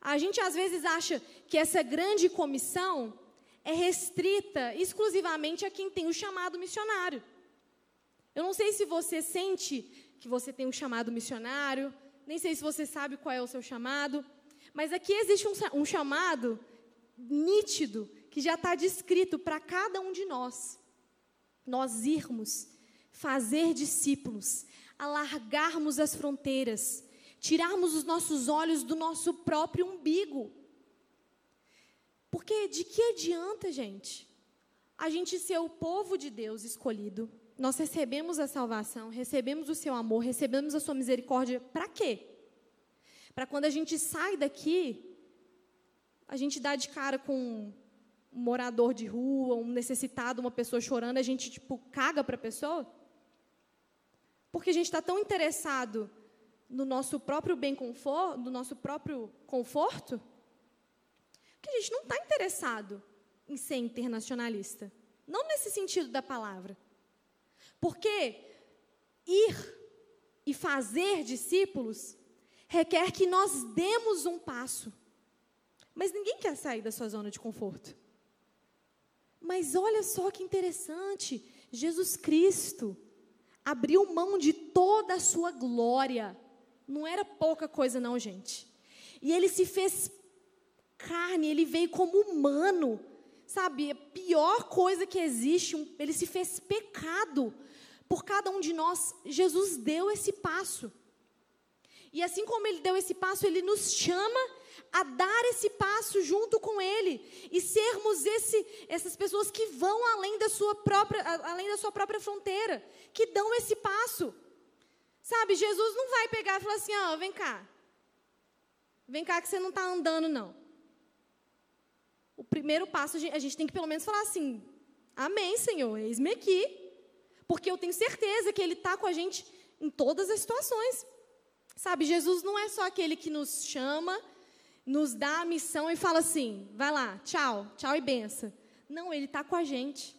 [SPEAKER 1] A gente às vezes acha que essa grande comissão é restrita exclusivamente a quem tem o chamado missionário. Eu não sei se você sente que você tem um chamado missionário, nem sei se você sabe qual é o seu chamado, mas aqui existe um, um chamado nítido que já está descrito para cada um de nós. Nós irmos fazer discípulos, alargarmos as fronteiras, tirarmos os nossos olhos do nosso próprio umbigo. Porque de que adianta, gente, a gente ser o povo de Deus escolhido? Nós recebemos a salvação, recebemos o seu amor, recebemos a sua misericórdia, para quê? Para quando a gente sai daqui, a gente dá de cara com um morador de rua, um necessitado, uma pessoa chorando, a gente tipo caga para a pessoa? Porque a gente está tão interessado no nosso próprio bem conforto, no nosso próprio conforto, que a gente não está interessado em ser internacionalista. Não nesse sentido da palavra. Porque ir e fazer discípulos requer que nós demos um passo. Mas ninguém quer sair da sua zona de conforto. Mas olha só que interessante, Jesus Cristo abriu mão de toda a sua glória. Não era pouca coisa não, gente. E ele se fez carne, ele veio como humano. Sabe, a pior coisa que existe, ele se fez pecado por cada um de nós. Jesus deu esse passo. E assim como ele deu esse passo, ele nos chama a dar esse passo junto com ele e sermos esse, essas pessoas que vão além da sua própria, além da sua própria fronteira, que dão esse passo. Sabe, Jesus não vai pegar e falar assim: "Ó, oh, vem cá. Vem cá que você não está andando não". O primeiro passo a gente tem que pelo menos falar assim: "Amém, Senhor, eis-me aqui". Porque eu tenho certeza que ele está com a gente em todas as situações. Sabe, Jesus não é só aquele que nos chama nos dá a missão e fala assim: vai lá, tchau, tchau e benção. Não, ele está com a gente.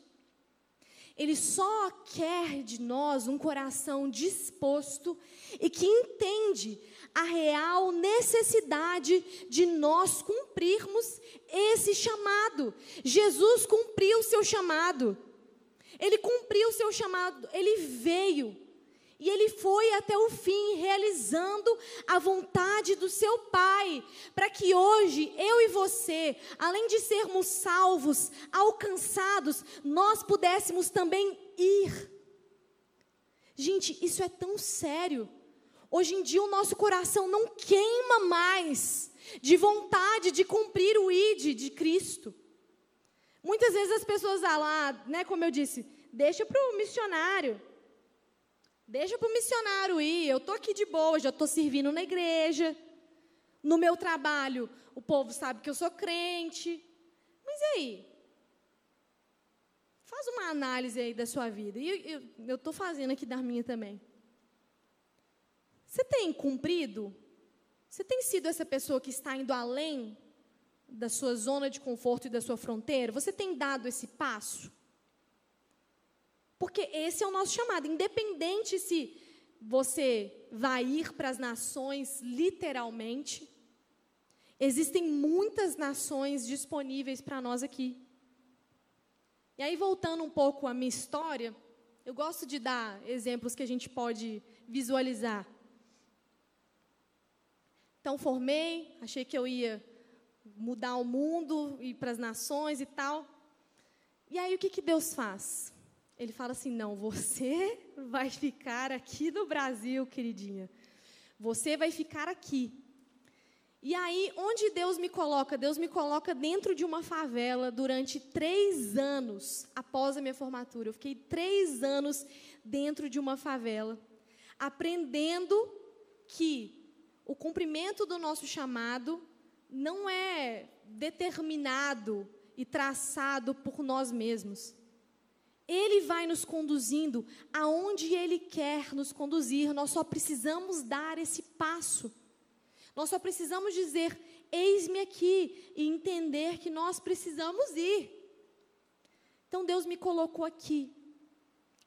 [SPEAKER 1] Ele só quer de nós um coração disposto e que entende a real necessidade de nós cumprirmos esse chamado. Jesus cumpriu o seu chamado. Ele cumpriu o seu chamado, ele veio e ele foi até o fim, realizando a vontade do seu Pai, para que hoje eu e você, além de sermos salvos, alcançados, nós pudéssemos também ir. Gente, isso é tão sério. Hoje em dia o nosso coração não queima mais de vontade de cumprir o ID de Cristo. Muitas vezes as pessoas falam, ah, né, como eu disse, deixa para o missionário. Deixa para o missionário ir, eu estou aqui de boa, já estou servindo na igreja. No meu trabalho, o povo sabe que eu sou crente. Mas e aí? Faz uma análise aí da sua vida. E eu estou fazendo aqui da minha também. Você tem cumprido? Você tem sido essa pessoa que está indo além da sua zona de conforto e da sua fronteira? Você tem dado esse passo? Porque esse é o nosso chamado, independente se você vai ir para as nações literalmente, existem muitas nações disponíveis para nós aqui. E aí, voltando um pouco à minha história, eu gosto de dar exemplos que a gente pode visualizar. Então, formei, achei que eu ia mudar o mundo, ir para as nações e tal. E aí, o que, que Deus faz? Ele fala assim: não, você vai ficar aqui no Brasil, queridinha. Você vai ficar aqui. E aí, onde Deus me coloca? Deus me coloca dentro de uma favela durante três anos após a minha formatura. Eu fiquei três anos dentro de uma favela, aprendendo que o cumprimento do nosso chamado não é determinado e traçado por nós mesmos. Ele vai nos conduzindo aonde Ele quer nos conduzir. Nós só precisamos dar esse passo. Nós só precisamos dizer: Eis-me aqui, e entender que nós precisamos ir. Então Deus me colocou aqui.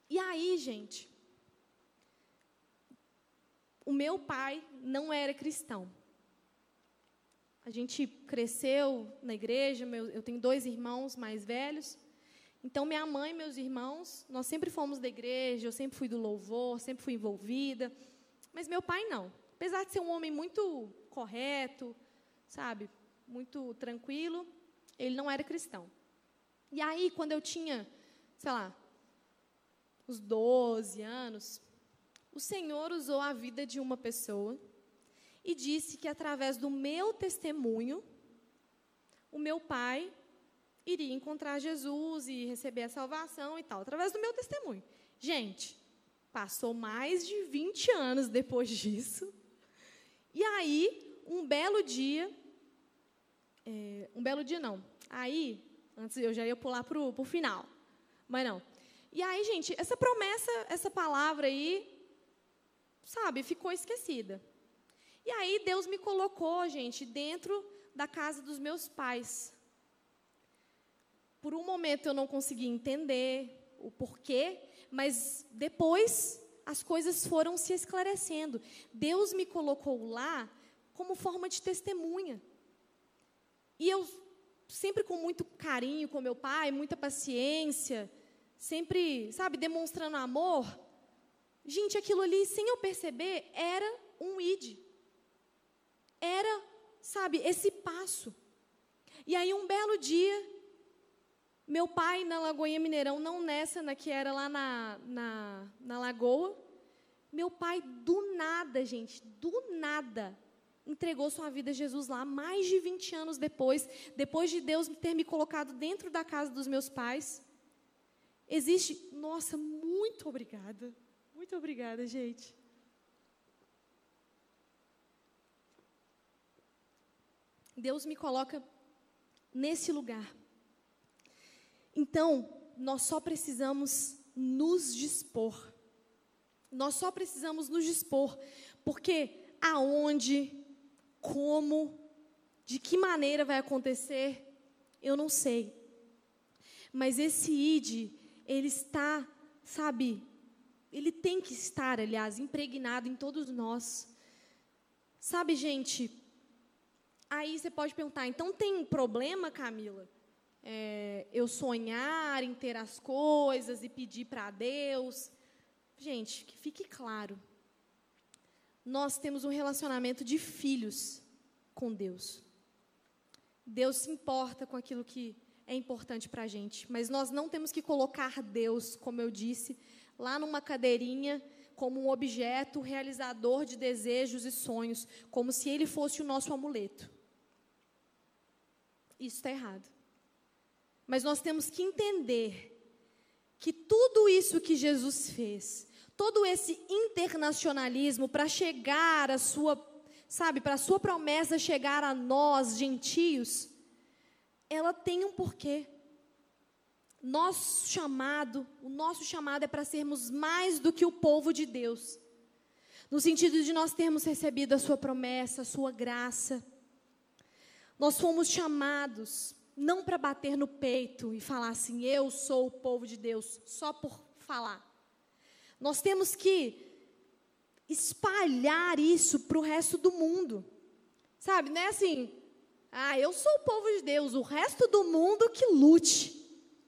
[SPEAKER 1] E aí, gente, o meu pai não era cristão. A gente cresceu na igreja, eu tenho dois irmãos mais velhos. Então, minha mãe e meus irmãos, nós sempre fomos da igreja, eu sempre fui do louvor, sempre fui envolvida. Mas meu pai não. Apesar de ser um homem muito correto, sabe, muito tranquilo, ele não era cristão. E aí, quando eu tinha, sei lá, uns 12 anos, o Senhor usou a vida de uma pessoa e disse que através do meu testemunho, o meu pai iria encontrar Jesus e receber a salvação e tal, através do meu testemunho. Gente, passou mais de 20 anos depois disso. E aí, um belo dia, é, um belo dia não, aí, antes eu já ia pular para o final, mas não. E aí, gente, essa promessa, essa palavra aí, sabe, ficou esquecida. E aí Deus me colocou, gente, dentro da casa dos meus pais. Por um momento eu não consegui entender o porquê, mas depois as coisas foram se esclarecendo. Deus me colocou lá como forma de testemunha. E eu sempre com muito carinho com meu pai, muita paciência, sempre, sabe, demonstrando amor. Gente, aquilo ali, sem eu perceber, era um id. Era, sabe, esse passo. E aí, um belo dia, meu pai na Lagoinha Mineirão, não nessa, na que era lá na, na, na Lagoa, meu pai, do nada, gente, do nada, entregou sua vida a Jesus lá, mais de 20 anos depois, depois de Deus ter me colocado dentro da casa dos meus pais. Existe, nossa, muito obrigada, muito obrigada, gente. Deus me coloca nesse lugar. Então, nós só precisamos nos dispor. Nós só precisamos nos dispor, porque aonde, como, de que maneira vai acontecer, eu não sei. Mas esse id, ele está, sabe, ele tem que estar, aliás, impregnado em todos nós. Sabe, gente, aí você pode perguntar, então tem problema, Camila? É, eu sonhar em ter as coisas e pedir para Deus. Gente, que fique claro. Nós temos um relacionamento de filhos com Deus. Deus se importa com aquilo que é importante para a gente, mas nós não temos que colocar Deus, como eu disse, lá numa cadeirinha como um objeto realizador de desejos e sonhos, como se ele fosse o nosso amuleto. Isso está errado. Mas nós temos que entender que tudo isso que Jesus fez, todo esse internacionalismo para chegar a sua, sabe, para a sua promessa chegar a nós, gentios, ela tem um porquê. Nosso chamado, o nosso chamado é para sermos mais do que o povo de Deus. No sentido de nós termos recebido a sua promessa, a sua graça. Nós fomos chamados não para bater no peito e falar assim, eu sou o povo de Deus, só por falar. Nós temos que espalhar isso para o resto do mundo. Sabe, não é assim, ah, eu sou o povo de Deus, o resto do mundo que lute.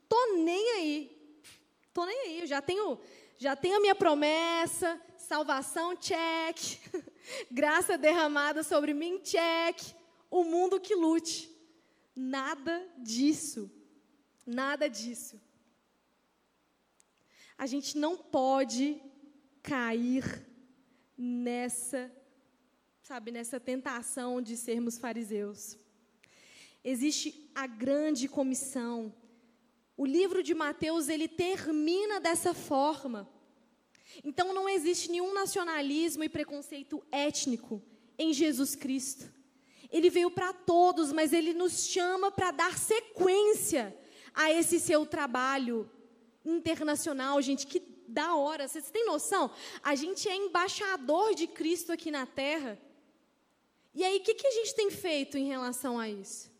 [SPEAKER 1] Tô nem aí. Tô nem aí, eu já tenho, já tenho a minha promessa, salvação check, graça derramada sobre mim check, o mundo que lute. Nada disso. Nada disso. A gente não pode cair nessa, sabe, nessa tentação de sermos fariseus. Existe a grande comissão. O livro de Mateus, ele termina dessa forma. Então não existe nenhum nacionalismo e preconceito étnico em Jesus Cristo. Ele veio para todos, mas ele nos chama para dar sequência a esse seu trabalho internacional, gente, que da hora. Vocês têm noção? A gente é embaixador de Cristo aqui na terra. E aí, o que, que a gente tem feito em relação a isso?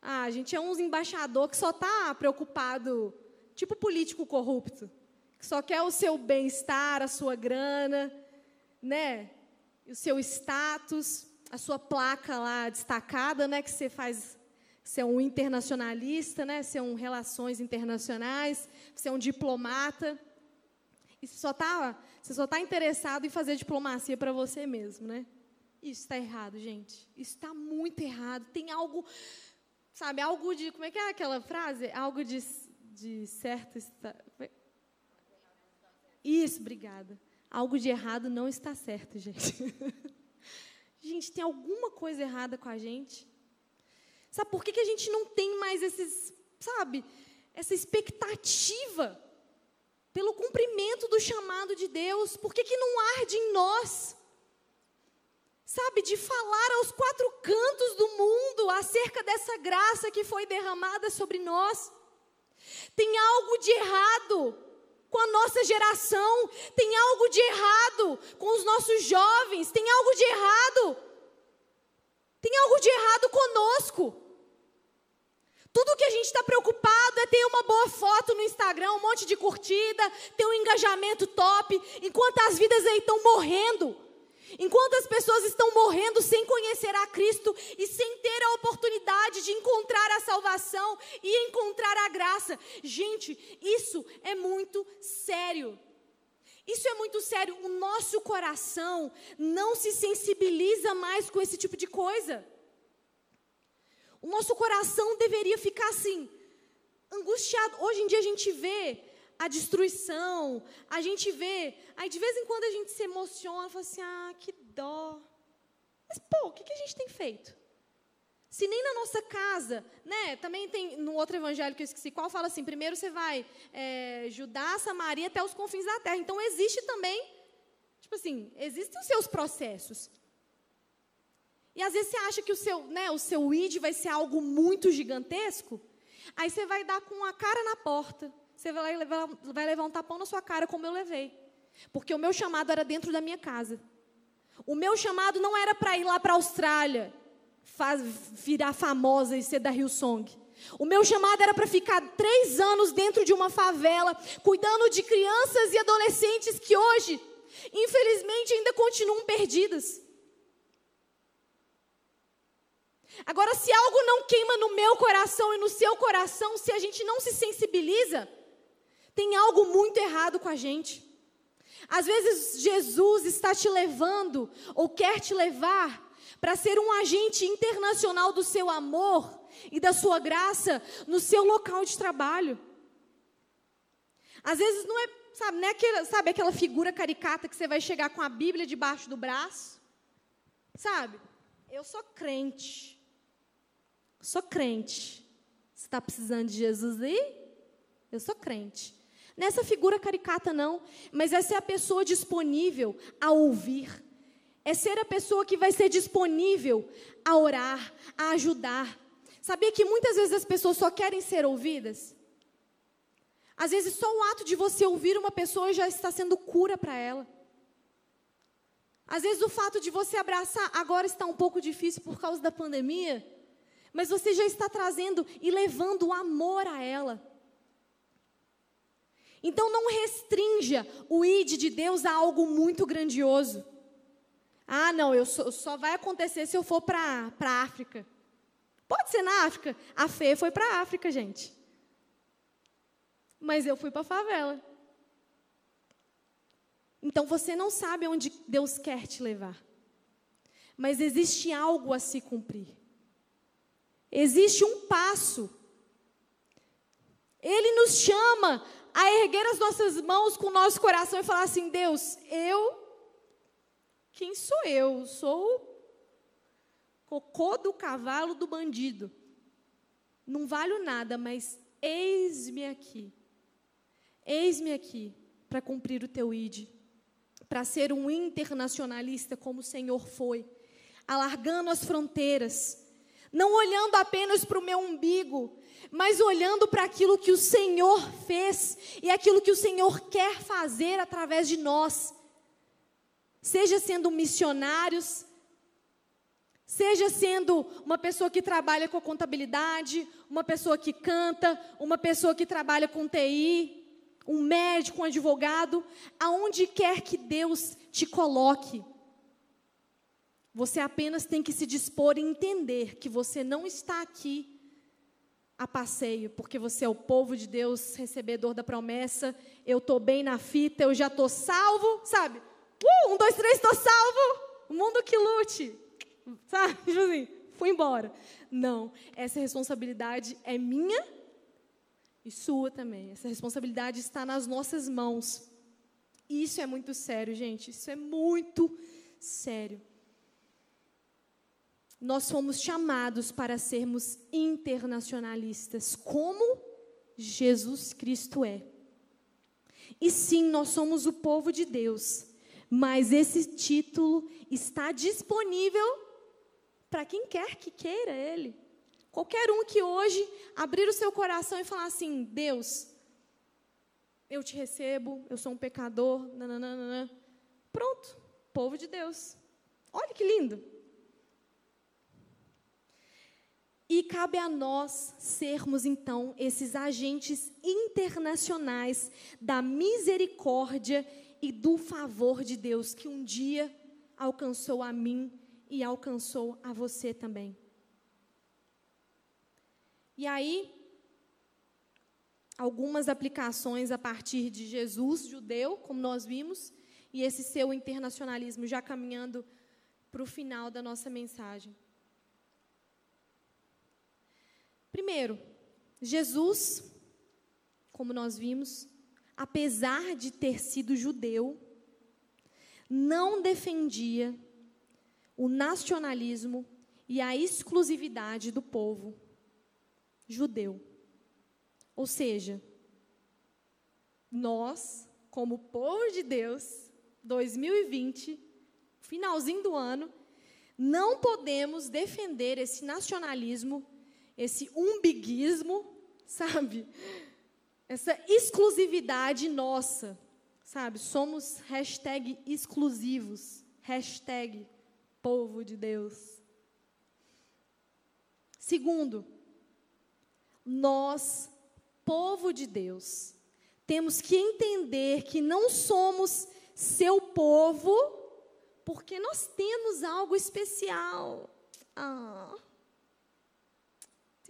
[SPEAKER 1] Ah, a gente é uns embaixador que só está preocupado, tipo político corrupto, que só quer o seu bem-estar, a sua grana, né? O seu status, a sua placa lá destacada, né? Que você faz ser um internacionalista, né? Ser um relações internacionais, ser um diplomata. E você só está você só tá interessado em fazer diplomacia para você mesmo, né? Isso está errado, gente. Isso está muito errado. Tem algo, sabe, algo de. Como é que é aquela frase? Algo de, de certo está. Isso, obrigada. Algo de errado não está certo, gente. gente, tem alguma coisa errada com a gente? Sabe por que, que a gente não tem mais esses, sabe, essa expectativa pelo cumprimento do chamado de Deus? Por que, que não arde em nós? sabe, de falar aos quatro cantos do mundo acerca dessa graça que foi derramada sobre nós. Tem algo de errado com a nossa geração, tem algo de errado com os nossos jovens, tem algo de errado. Tem algo de errado conosco. Tudo que a gente está preocupado é ter uma boa foto no Instagram, um monte de curtida, ter um engajamento top, enquanto as vidas aí estão morrendo. Enquanto as pessoas estão morrendo sem conhecer a Cristo e sem ter a oportunidade de encontrar a salvação e encontrar a graça. Gente, isso é muito sério. Isso é muito sério. O nosso coração não se sensibiliza mais com esse tipo de coisa. O nosso coração deveria ficar assim, angustiado. Hoje em dia a gente vê a destruição, a gente vê, aí de vez em quando a gente se emociona, fala assim, ah, que dó. Mas, pô, o que, que a gente tem feito? Se nem na nossa casa, né? Também tem no outro evangelho que eu esqueci qual, fala assim: primeiro você vai é, Judá, Samaria até os confins da terra. Então existe também, tipo assim, existem os seus processos. E às vezes você acha que o seu, né, o seu id vai ser algo muito gigantesco, aí você vai dar com a cara na porta. Você vai levar, vai levar um tapão na sua cara, como eu levei. Porque o meu chamado era dentro da minha casa. O meu chamado não era para ir lá para a Austrália, faz, virar famosa e ser da Hillsong. O meu chamado era para ficar três anos dentro de uma favela, cuidando de crianças e adolescentes que hoje, infelizmente, ainda continuam perdidas. Agora, se algo não queima no meu coração e no seu coração, se a gente não se sensibiliza, tem algo muito errado com a gente. Às vezes Jesus está te levando ou quer te levar para ser um agente internacional do seu amor e da sua graça no seu local de trabalho. Às vezes não é, sabe, não é aquela, sabe aquela figura caricata que você vai chegar com a Bíblia debaixo do braço? Sabe? Eu sou crente. Sou crente. Você está precisando de Jesus aí? Eu sou crente. Nessa figura caricata, não, mas é a pessoa disponível a ouvir. É ser a pessoa que vai ser disponível a orar, a ajudar. Sabia que muitas vezes as pessoas só querem ser ouvidas? Às vezes só o ato de você ouvir uma pessoa já está sendo cura para ela. Às vezes o fato de você abraçar agora está um pouco difícil por causa da pandemia, mas você já está trazendo e levando amor a ela. Então não restrinja o id de Deus a algo muito grandioso. Ah, não, eu só, só vai acontecer se eu for para a África. Pode ser na África. A Fê foi para a África, gente. Mas eu fui para a favela. Então você não sabe onde Deus quer te levar. Mas existe algo a se cumprir. Existe um passo. Ele nos chama a erguer as nossas mãos com o nosso coração e falar assim: Deus, eu, quem sou eu? Sou cocô do cavalo do bandido. Não valho nada, mas eis-me aqui. Eis-me aqui para cumprir o teu ID, para ser um internacionalista como o Senhor foi. alargando as fronteiras, não olhando apenas para o meu umbigo, mas olhando para aquilo que o Senhor fez e aquilo que o Senhor quer fazer através de nós. Seja sendo missionários, seja sendo uma pessoa que trabalha com contabilidade, uma pessoa que canta, uma pessoa que trabalha com TI, um médico, um advogado, aonde quer que Deus te coloque. Você apenas tem que se dispor e entender que você não está aqui a passeio, porque você é o povo de Deus, recebedor da promessa. Eu estou bem na fita, eu já estou salvo, sabe? Uh, um, dois, três, estou salvo. O mundo que lute, sabe? Tipo assim, fui embora. Não, essa responsabilidade é minha e sua também. Essa responsabilidade está nas nossas mãos. Isso é muito sério, gente. Isso é muito sério. Nós fomos chamados para sermos internacionalistas, como Jesus Cristo é. E sim, nós somos o povo de Deus, mas esse título está disponível para quem quer que queira ele. Qualquer um que hoje abrir o seu coração e falar assim: Deus, eu te recebo, eu sou um pecador, nananana. Pronto, povo de Deus. Olha que lindo. E cabe a nós sermos, então, esses agentes internacionais da misericórdia e do favor de Deus que um dia alcançou a mim e alcançou a você também. E aí, algumas aplicações a partir de Jesus, judeu, como nós vimos, e esse seu internacionalismo já caminhando para o final da nossa mensagem. Primeiro, Jesus, como nós vimos, apesar de ter sido judeu, não defendia o nacionalismo e a exclusividade do povo judeu. Ou seja, nós, como povo de Deus, 2020, finalzinho do ano, não podemos defender esse nacionalismo esse umbiguismo, sabe? Essa exclusividade nossa, sabe? Somos hashtag exclusivos, hashtag povo de Deus. Segundo, nós, povo de Deus, temos que entender que não somos seu povo porque nós temos algo especial. Ah.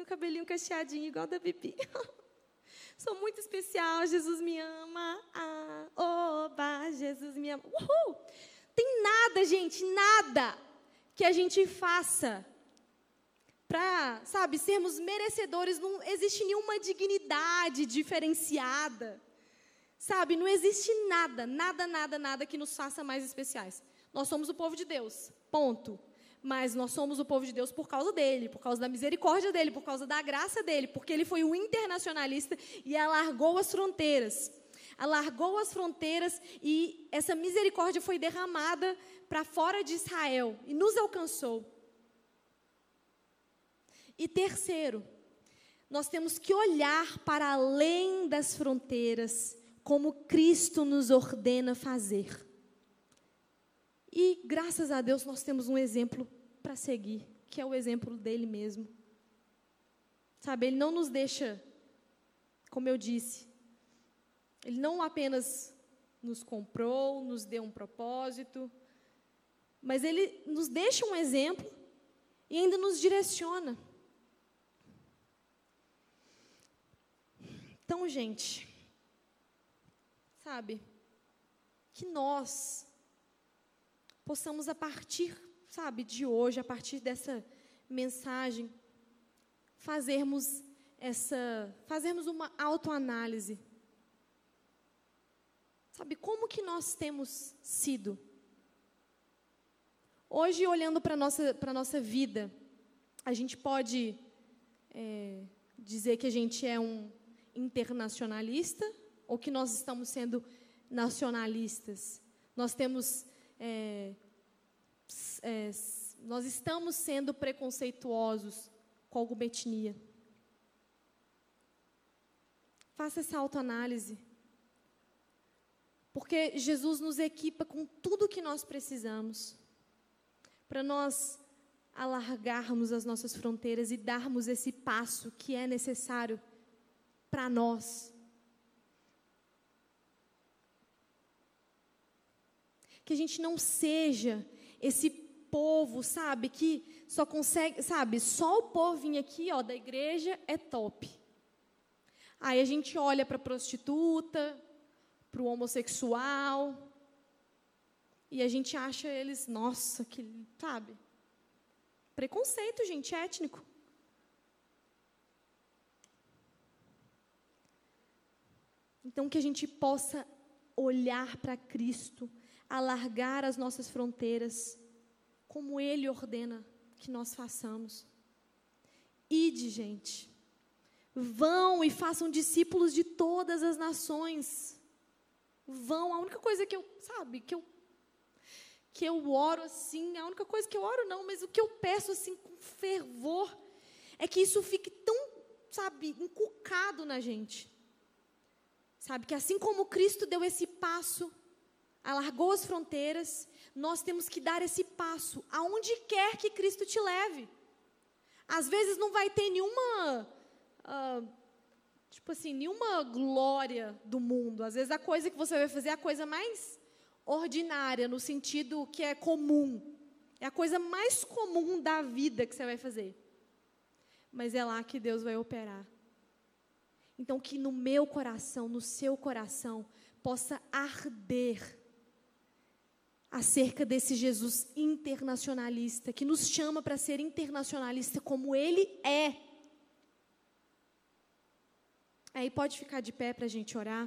[SPEAKER 1] Tem o cabelinho cacheadinho igual da Bibi. Sou muito especial, Jesus me ama. Ah, oba, Jesus me ama. Uhul! Tem nada, gente, nada que a gente faça para, sabe, sermos merecedores. Não existe nenhuma dignidade diferenciada. Sabe, não existe nada, nada, nada, nada que nos faça mais especiais. Nós somos o povo de Deus. Ponto mas nós somos o povo de Deus por causa dele, por causa da misericórdia dele, por causa da graça dele, porque ele foi um internacionalista e alargou as fronteiras. Alargou as fronteiras e essa misericórdia foi derramada para fora de Israel e nos alcançou. E terceiro, nós temos que olhar para além das fronteiras, como Cristo nos ordena fazer. E graças a Deus nós temos um exemplo para seguir, que é o exemplo dele mesmo. Sabe, ele não nos deixa, como eu disse, ele não apenas nos comprou, nos deu um propósito, mas ele nos deixa um exemplo e ainda nos direciona. Então, gente, sabe, que nós possamos a partir, sabe, de hoje, a partir dessa mensagem, fazermos essa, fazermos uma autoanálise. Sabe como que nós temos sido? Hoje, olhando para nossa, para nossa vida, a gente pode é, dizer que a gente é um internacionalista ou que nós estamos sendo nacionalistas. Nós temos é, é, nós estamos sendo preconceituosos com alguma etnia. Faça essa autoanálise. Porque Jesus nos equipa com tudo o que nós precisamos para nós alargarmos as nossas fronteiras e darmos esse passo que é necessário para nós. Que a gente não seja esse povo, sabe, que só consegue, sabe, só o vir aqui, ó, da igreja é top. Aí a gente olha para a prostituta, para o homossexual, e a gente acha eles, nossa, que, sabe? Preconceito, gente, étnico. Então, que a gente possa olhar para Cristo, alargar as nossas fronteiras, como Ele ordena que nós façamos. Ide, gente. Vão e façam discípulos de todas as nações. Vão, a única coisa que eu, sabe, que eu que eu oro assim, a única coisa que eu oro não, mas o que eu peço assim com fervor é que isso fique tão, sabe, inculcado na gente. Sabe, que assim como Cristo deu esse passo, alargou as fronteiras, nós temos que dar esse passo aonde quer que Cristo te leve. Às vezes não vai ter nenhuma, uh, tipo assim, nenhuma glória do mundo. Às vezes a coisa que você vai fazer é a coisa mais ordinária, no sentido que é comum. É a coisa mais comum da vida que você vai fazer. Mas é lá que Deus vai operar. Então, que no meu coração, no seu coração, possa arder acerca desse Jesus internacionalista, que nos chama para ser internacionalista como ele é. Aí pode ficar de pé para a gente orar.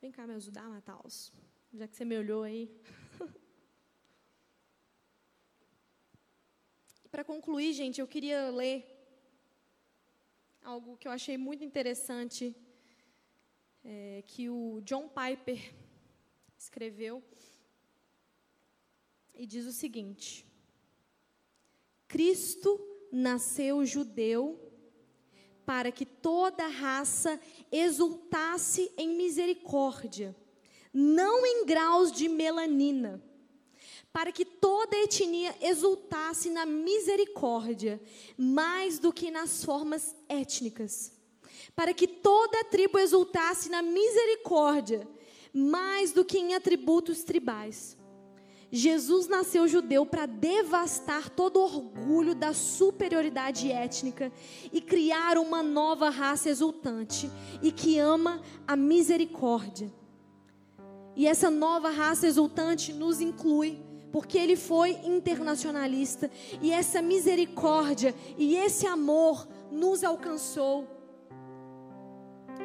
[SPEAKER 1] Vem cá me ajudar, Mataus. Já que você me olhou aí. Para concluir, gente, eu queria ler algo que eu achei muito interessante, é, que o John Piper escreveu, e diz o seguinte: Cristo nasceu judeu para que toda raça exultasse em misericórdia, não em graus de melanina, para que toda etnia exultasse na misericórdia, mais do que nas formas étnicas, para que toda tribo exultasse na misericórdia, mais do que em atributos tribais Jesus nasceu judeu para devastar todo orgulho da superioridade étnica e criar uma nova raça exultante e que ama a misericórdia. E essa nova raça exultante nos inclui, porque ele foi internacionalista e essa misericórdia e esse amor nos alcançou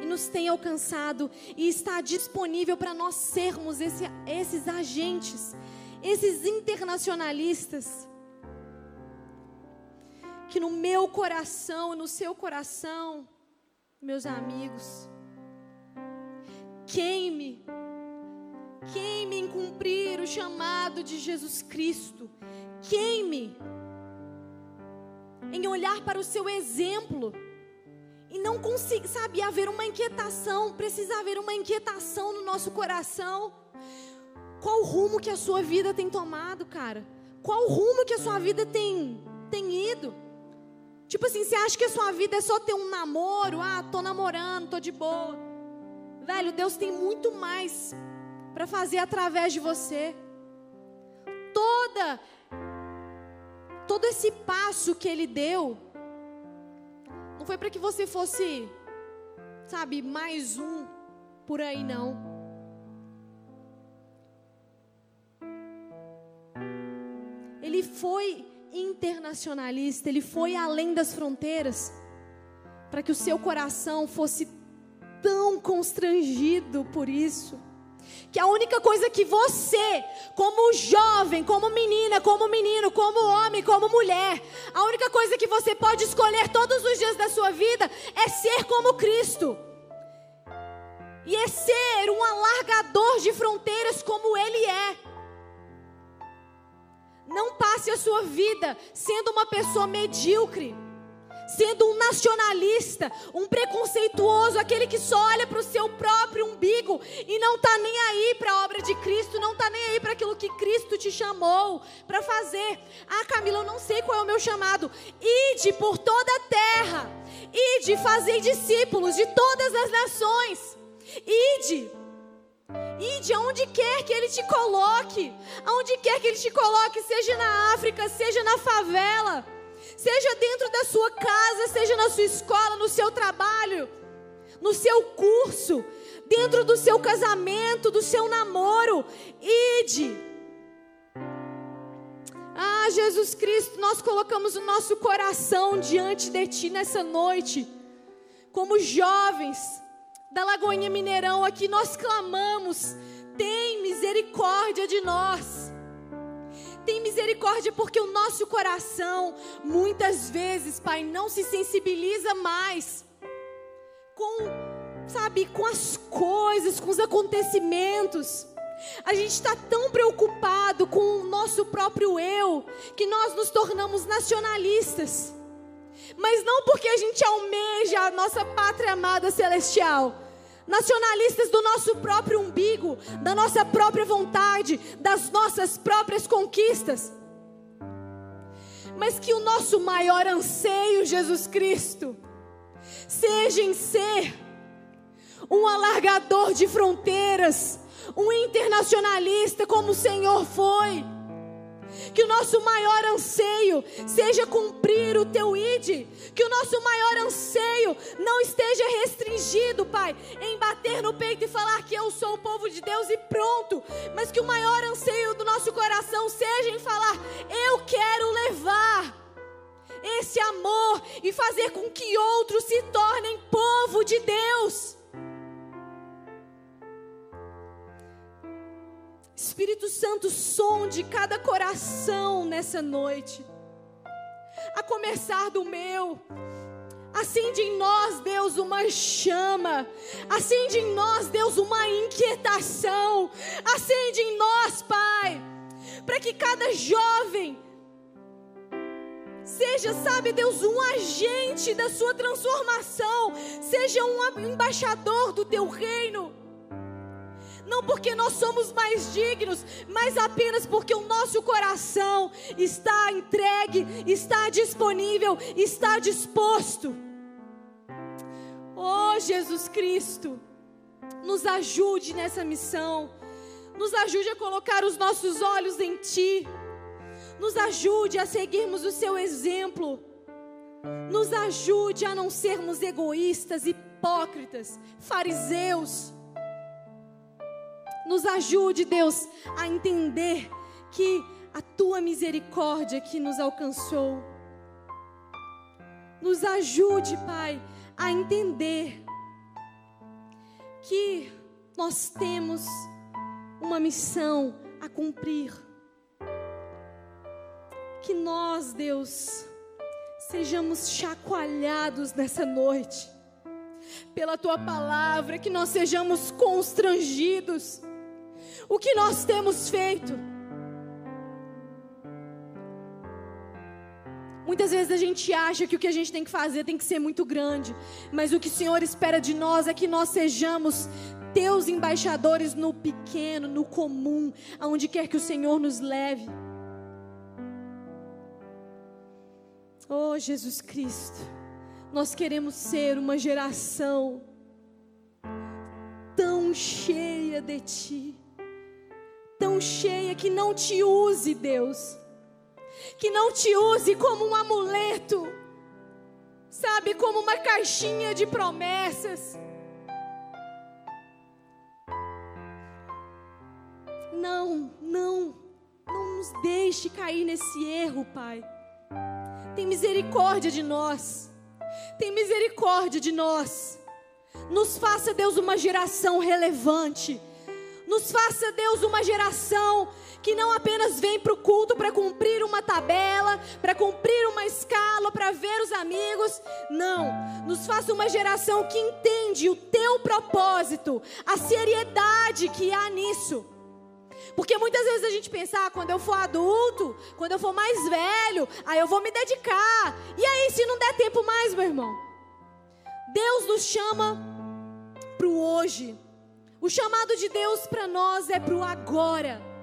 [SPEAKER 1] e nos tem alcançado e está disponível para nós sermos esse, esses agentes esses internacionalistas, que no meu coração, no seu coração, meus amigos, queime, queime em cumprir o chamado de Jesus Cristo, queime em olhar para o seu exemplo e não consiga, sabe, haver uma inquietação, precisa haver uma inquietação no nosso coração qual o rumo que a sua vida tem tomado, cara? Qual o rumo que a sua vida tem, tem ido? Tipo assim, você acha que a sua vida é só ter um namoro? Ah, tô namorando, tô de boa. Velho, Deus tem muito mais para fazer através de você. Toda todo esse passo que ele deu não foi para que você fosse, sabe, mais um por aí não. ele foi internacionalista, ele foi além das fronteiras, para que o seu coração fosse tão constrangido por isso que a única coisa que você, como jovem, como menina, como menino, como homem, como mulher, a única coisa que você pode escolher todos os dias da sua vida é ser como Cristo. E é ser um alargador de fronteiras como Ele é. Não passe a sua vida sendo uma pessoa medíocre sendo um nacionalista, um preconceituoso, aquele que só olha para o seu próprio umbigo e não está nem aí para a obra de Cristo, não está nem aí para aquilo que Cristo te chamou para fazer. Ah, Camila, eu não sei qual é o meu chamado. Ide por toda a terra, ide fazer discípulos de todas as nações, ide. Ide aonde quer que Ele te coloque, aonde quer que Ele te coloque, seja na África, seja na favela, seja dentro da sua casa, seja na sua escola, no seu trabalho, no seu curso, dentro do seu casamento, do seu namoro. Ide. Ah, Jesus Cristo, nós colocamos o nosso coração diante de Ti nessa noite, como jovens da Lagoinha Mineirão aqui, nós clamamos: tem misericórdia de nós. Tem misericórdia porque o nosso coração, muitas vezes, Pai, não se sensibiliza mais com, sabe, com as coisas, com os acontecimentos. A gente está tão preocupado com o nosso próprio eu que nós nos tornamos nacionalistas. Mas não porque a gente almeja a nossa pátria amada celestial, nacionalistas do nosso próprio umbigo, da nossa própria vontade, das nossas próprias conquistas. Mas que o nosso maior anseio, Jesus Cristo, seja em ser um alargador de fronteiras, um internacionalista como o Senhor foi que o nosso maior anseio seja cumprir o teu ide, que o nosso maior anseio não esteja restringido, Pai, em bater no peito e falar que eu sou o povo de Deus e pronto, mas que o maior anseio do nosso coração seja em falar: eu quero levar esse amor e fazer com que outros se tornem povo de Deus. Espírito Santo, sonde cada coração nessa noite. A começar do meu. Acende em nós, Deus, uma chama. Acende em nós, Deus, uma inquietação. Acende em nós, Pai, para que cada jovem seja, sabe, Deus, um agente da sua transformação, seja um embaixador do teu reino não porque nós somos mais dignos, mas apenas porque o nosso coração está entregue, está disponível, está disposto. Oh, Jesus Cristo, nos ajude nessa missão, nos ajude a colocar os nossos olhos em Ti, nos ajude a seguirmos o Seu exemplo, nos ajude a não sermos egoístas, hipócritas, fariseus nos ajude, Deus, a entender que a tua misericórdia que nos alcançou. Nos ajude, Pai, a entender que nós temos uma missão a cumprir. Que nós, Deus, sejamos chacoalhados nessa noite pela tua palavra, que nós sejamos constrangidos o que nós temos feito? Muitas vezes a gente acha que o que a gente tem que fazer tem que ser muito grande, mas o que o Senhor espera de nós é que nós sejamos teus embaixadores no pequeno, no comum, aonde quer que o Senhor nos leve. Oh, Jesus Cristo, nós queremos ser uma geração tão cheia de Ti tão cheia que não te use, Deus. Que não te use como um amuleto, sabe, como uma caixinha de promessas. Não, não, não nos deixe cair nesse erro, Pai. Tem misericórdia de nós. Tem misericórdia de nós. Nos faça, Deus, uma geração relevante nos faça, Deus, uma geração que não apenas vem para o culto para cumprir uma tabela, para cumprir uma escala, para ver os amigos. Não. Nos faça uma geração que entende o teu propósito, a seriedade que há nisso. Porque muitas vezes a gente pensa, ah, quando eu for adulto, quando eu for mais velho, aí eu vou me dedicar. E aí, se não der tempo mais, meu irmão? Deus nos chama para o hoje. O chamado de Deus para nós é para o agora.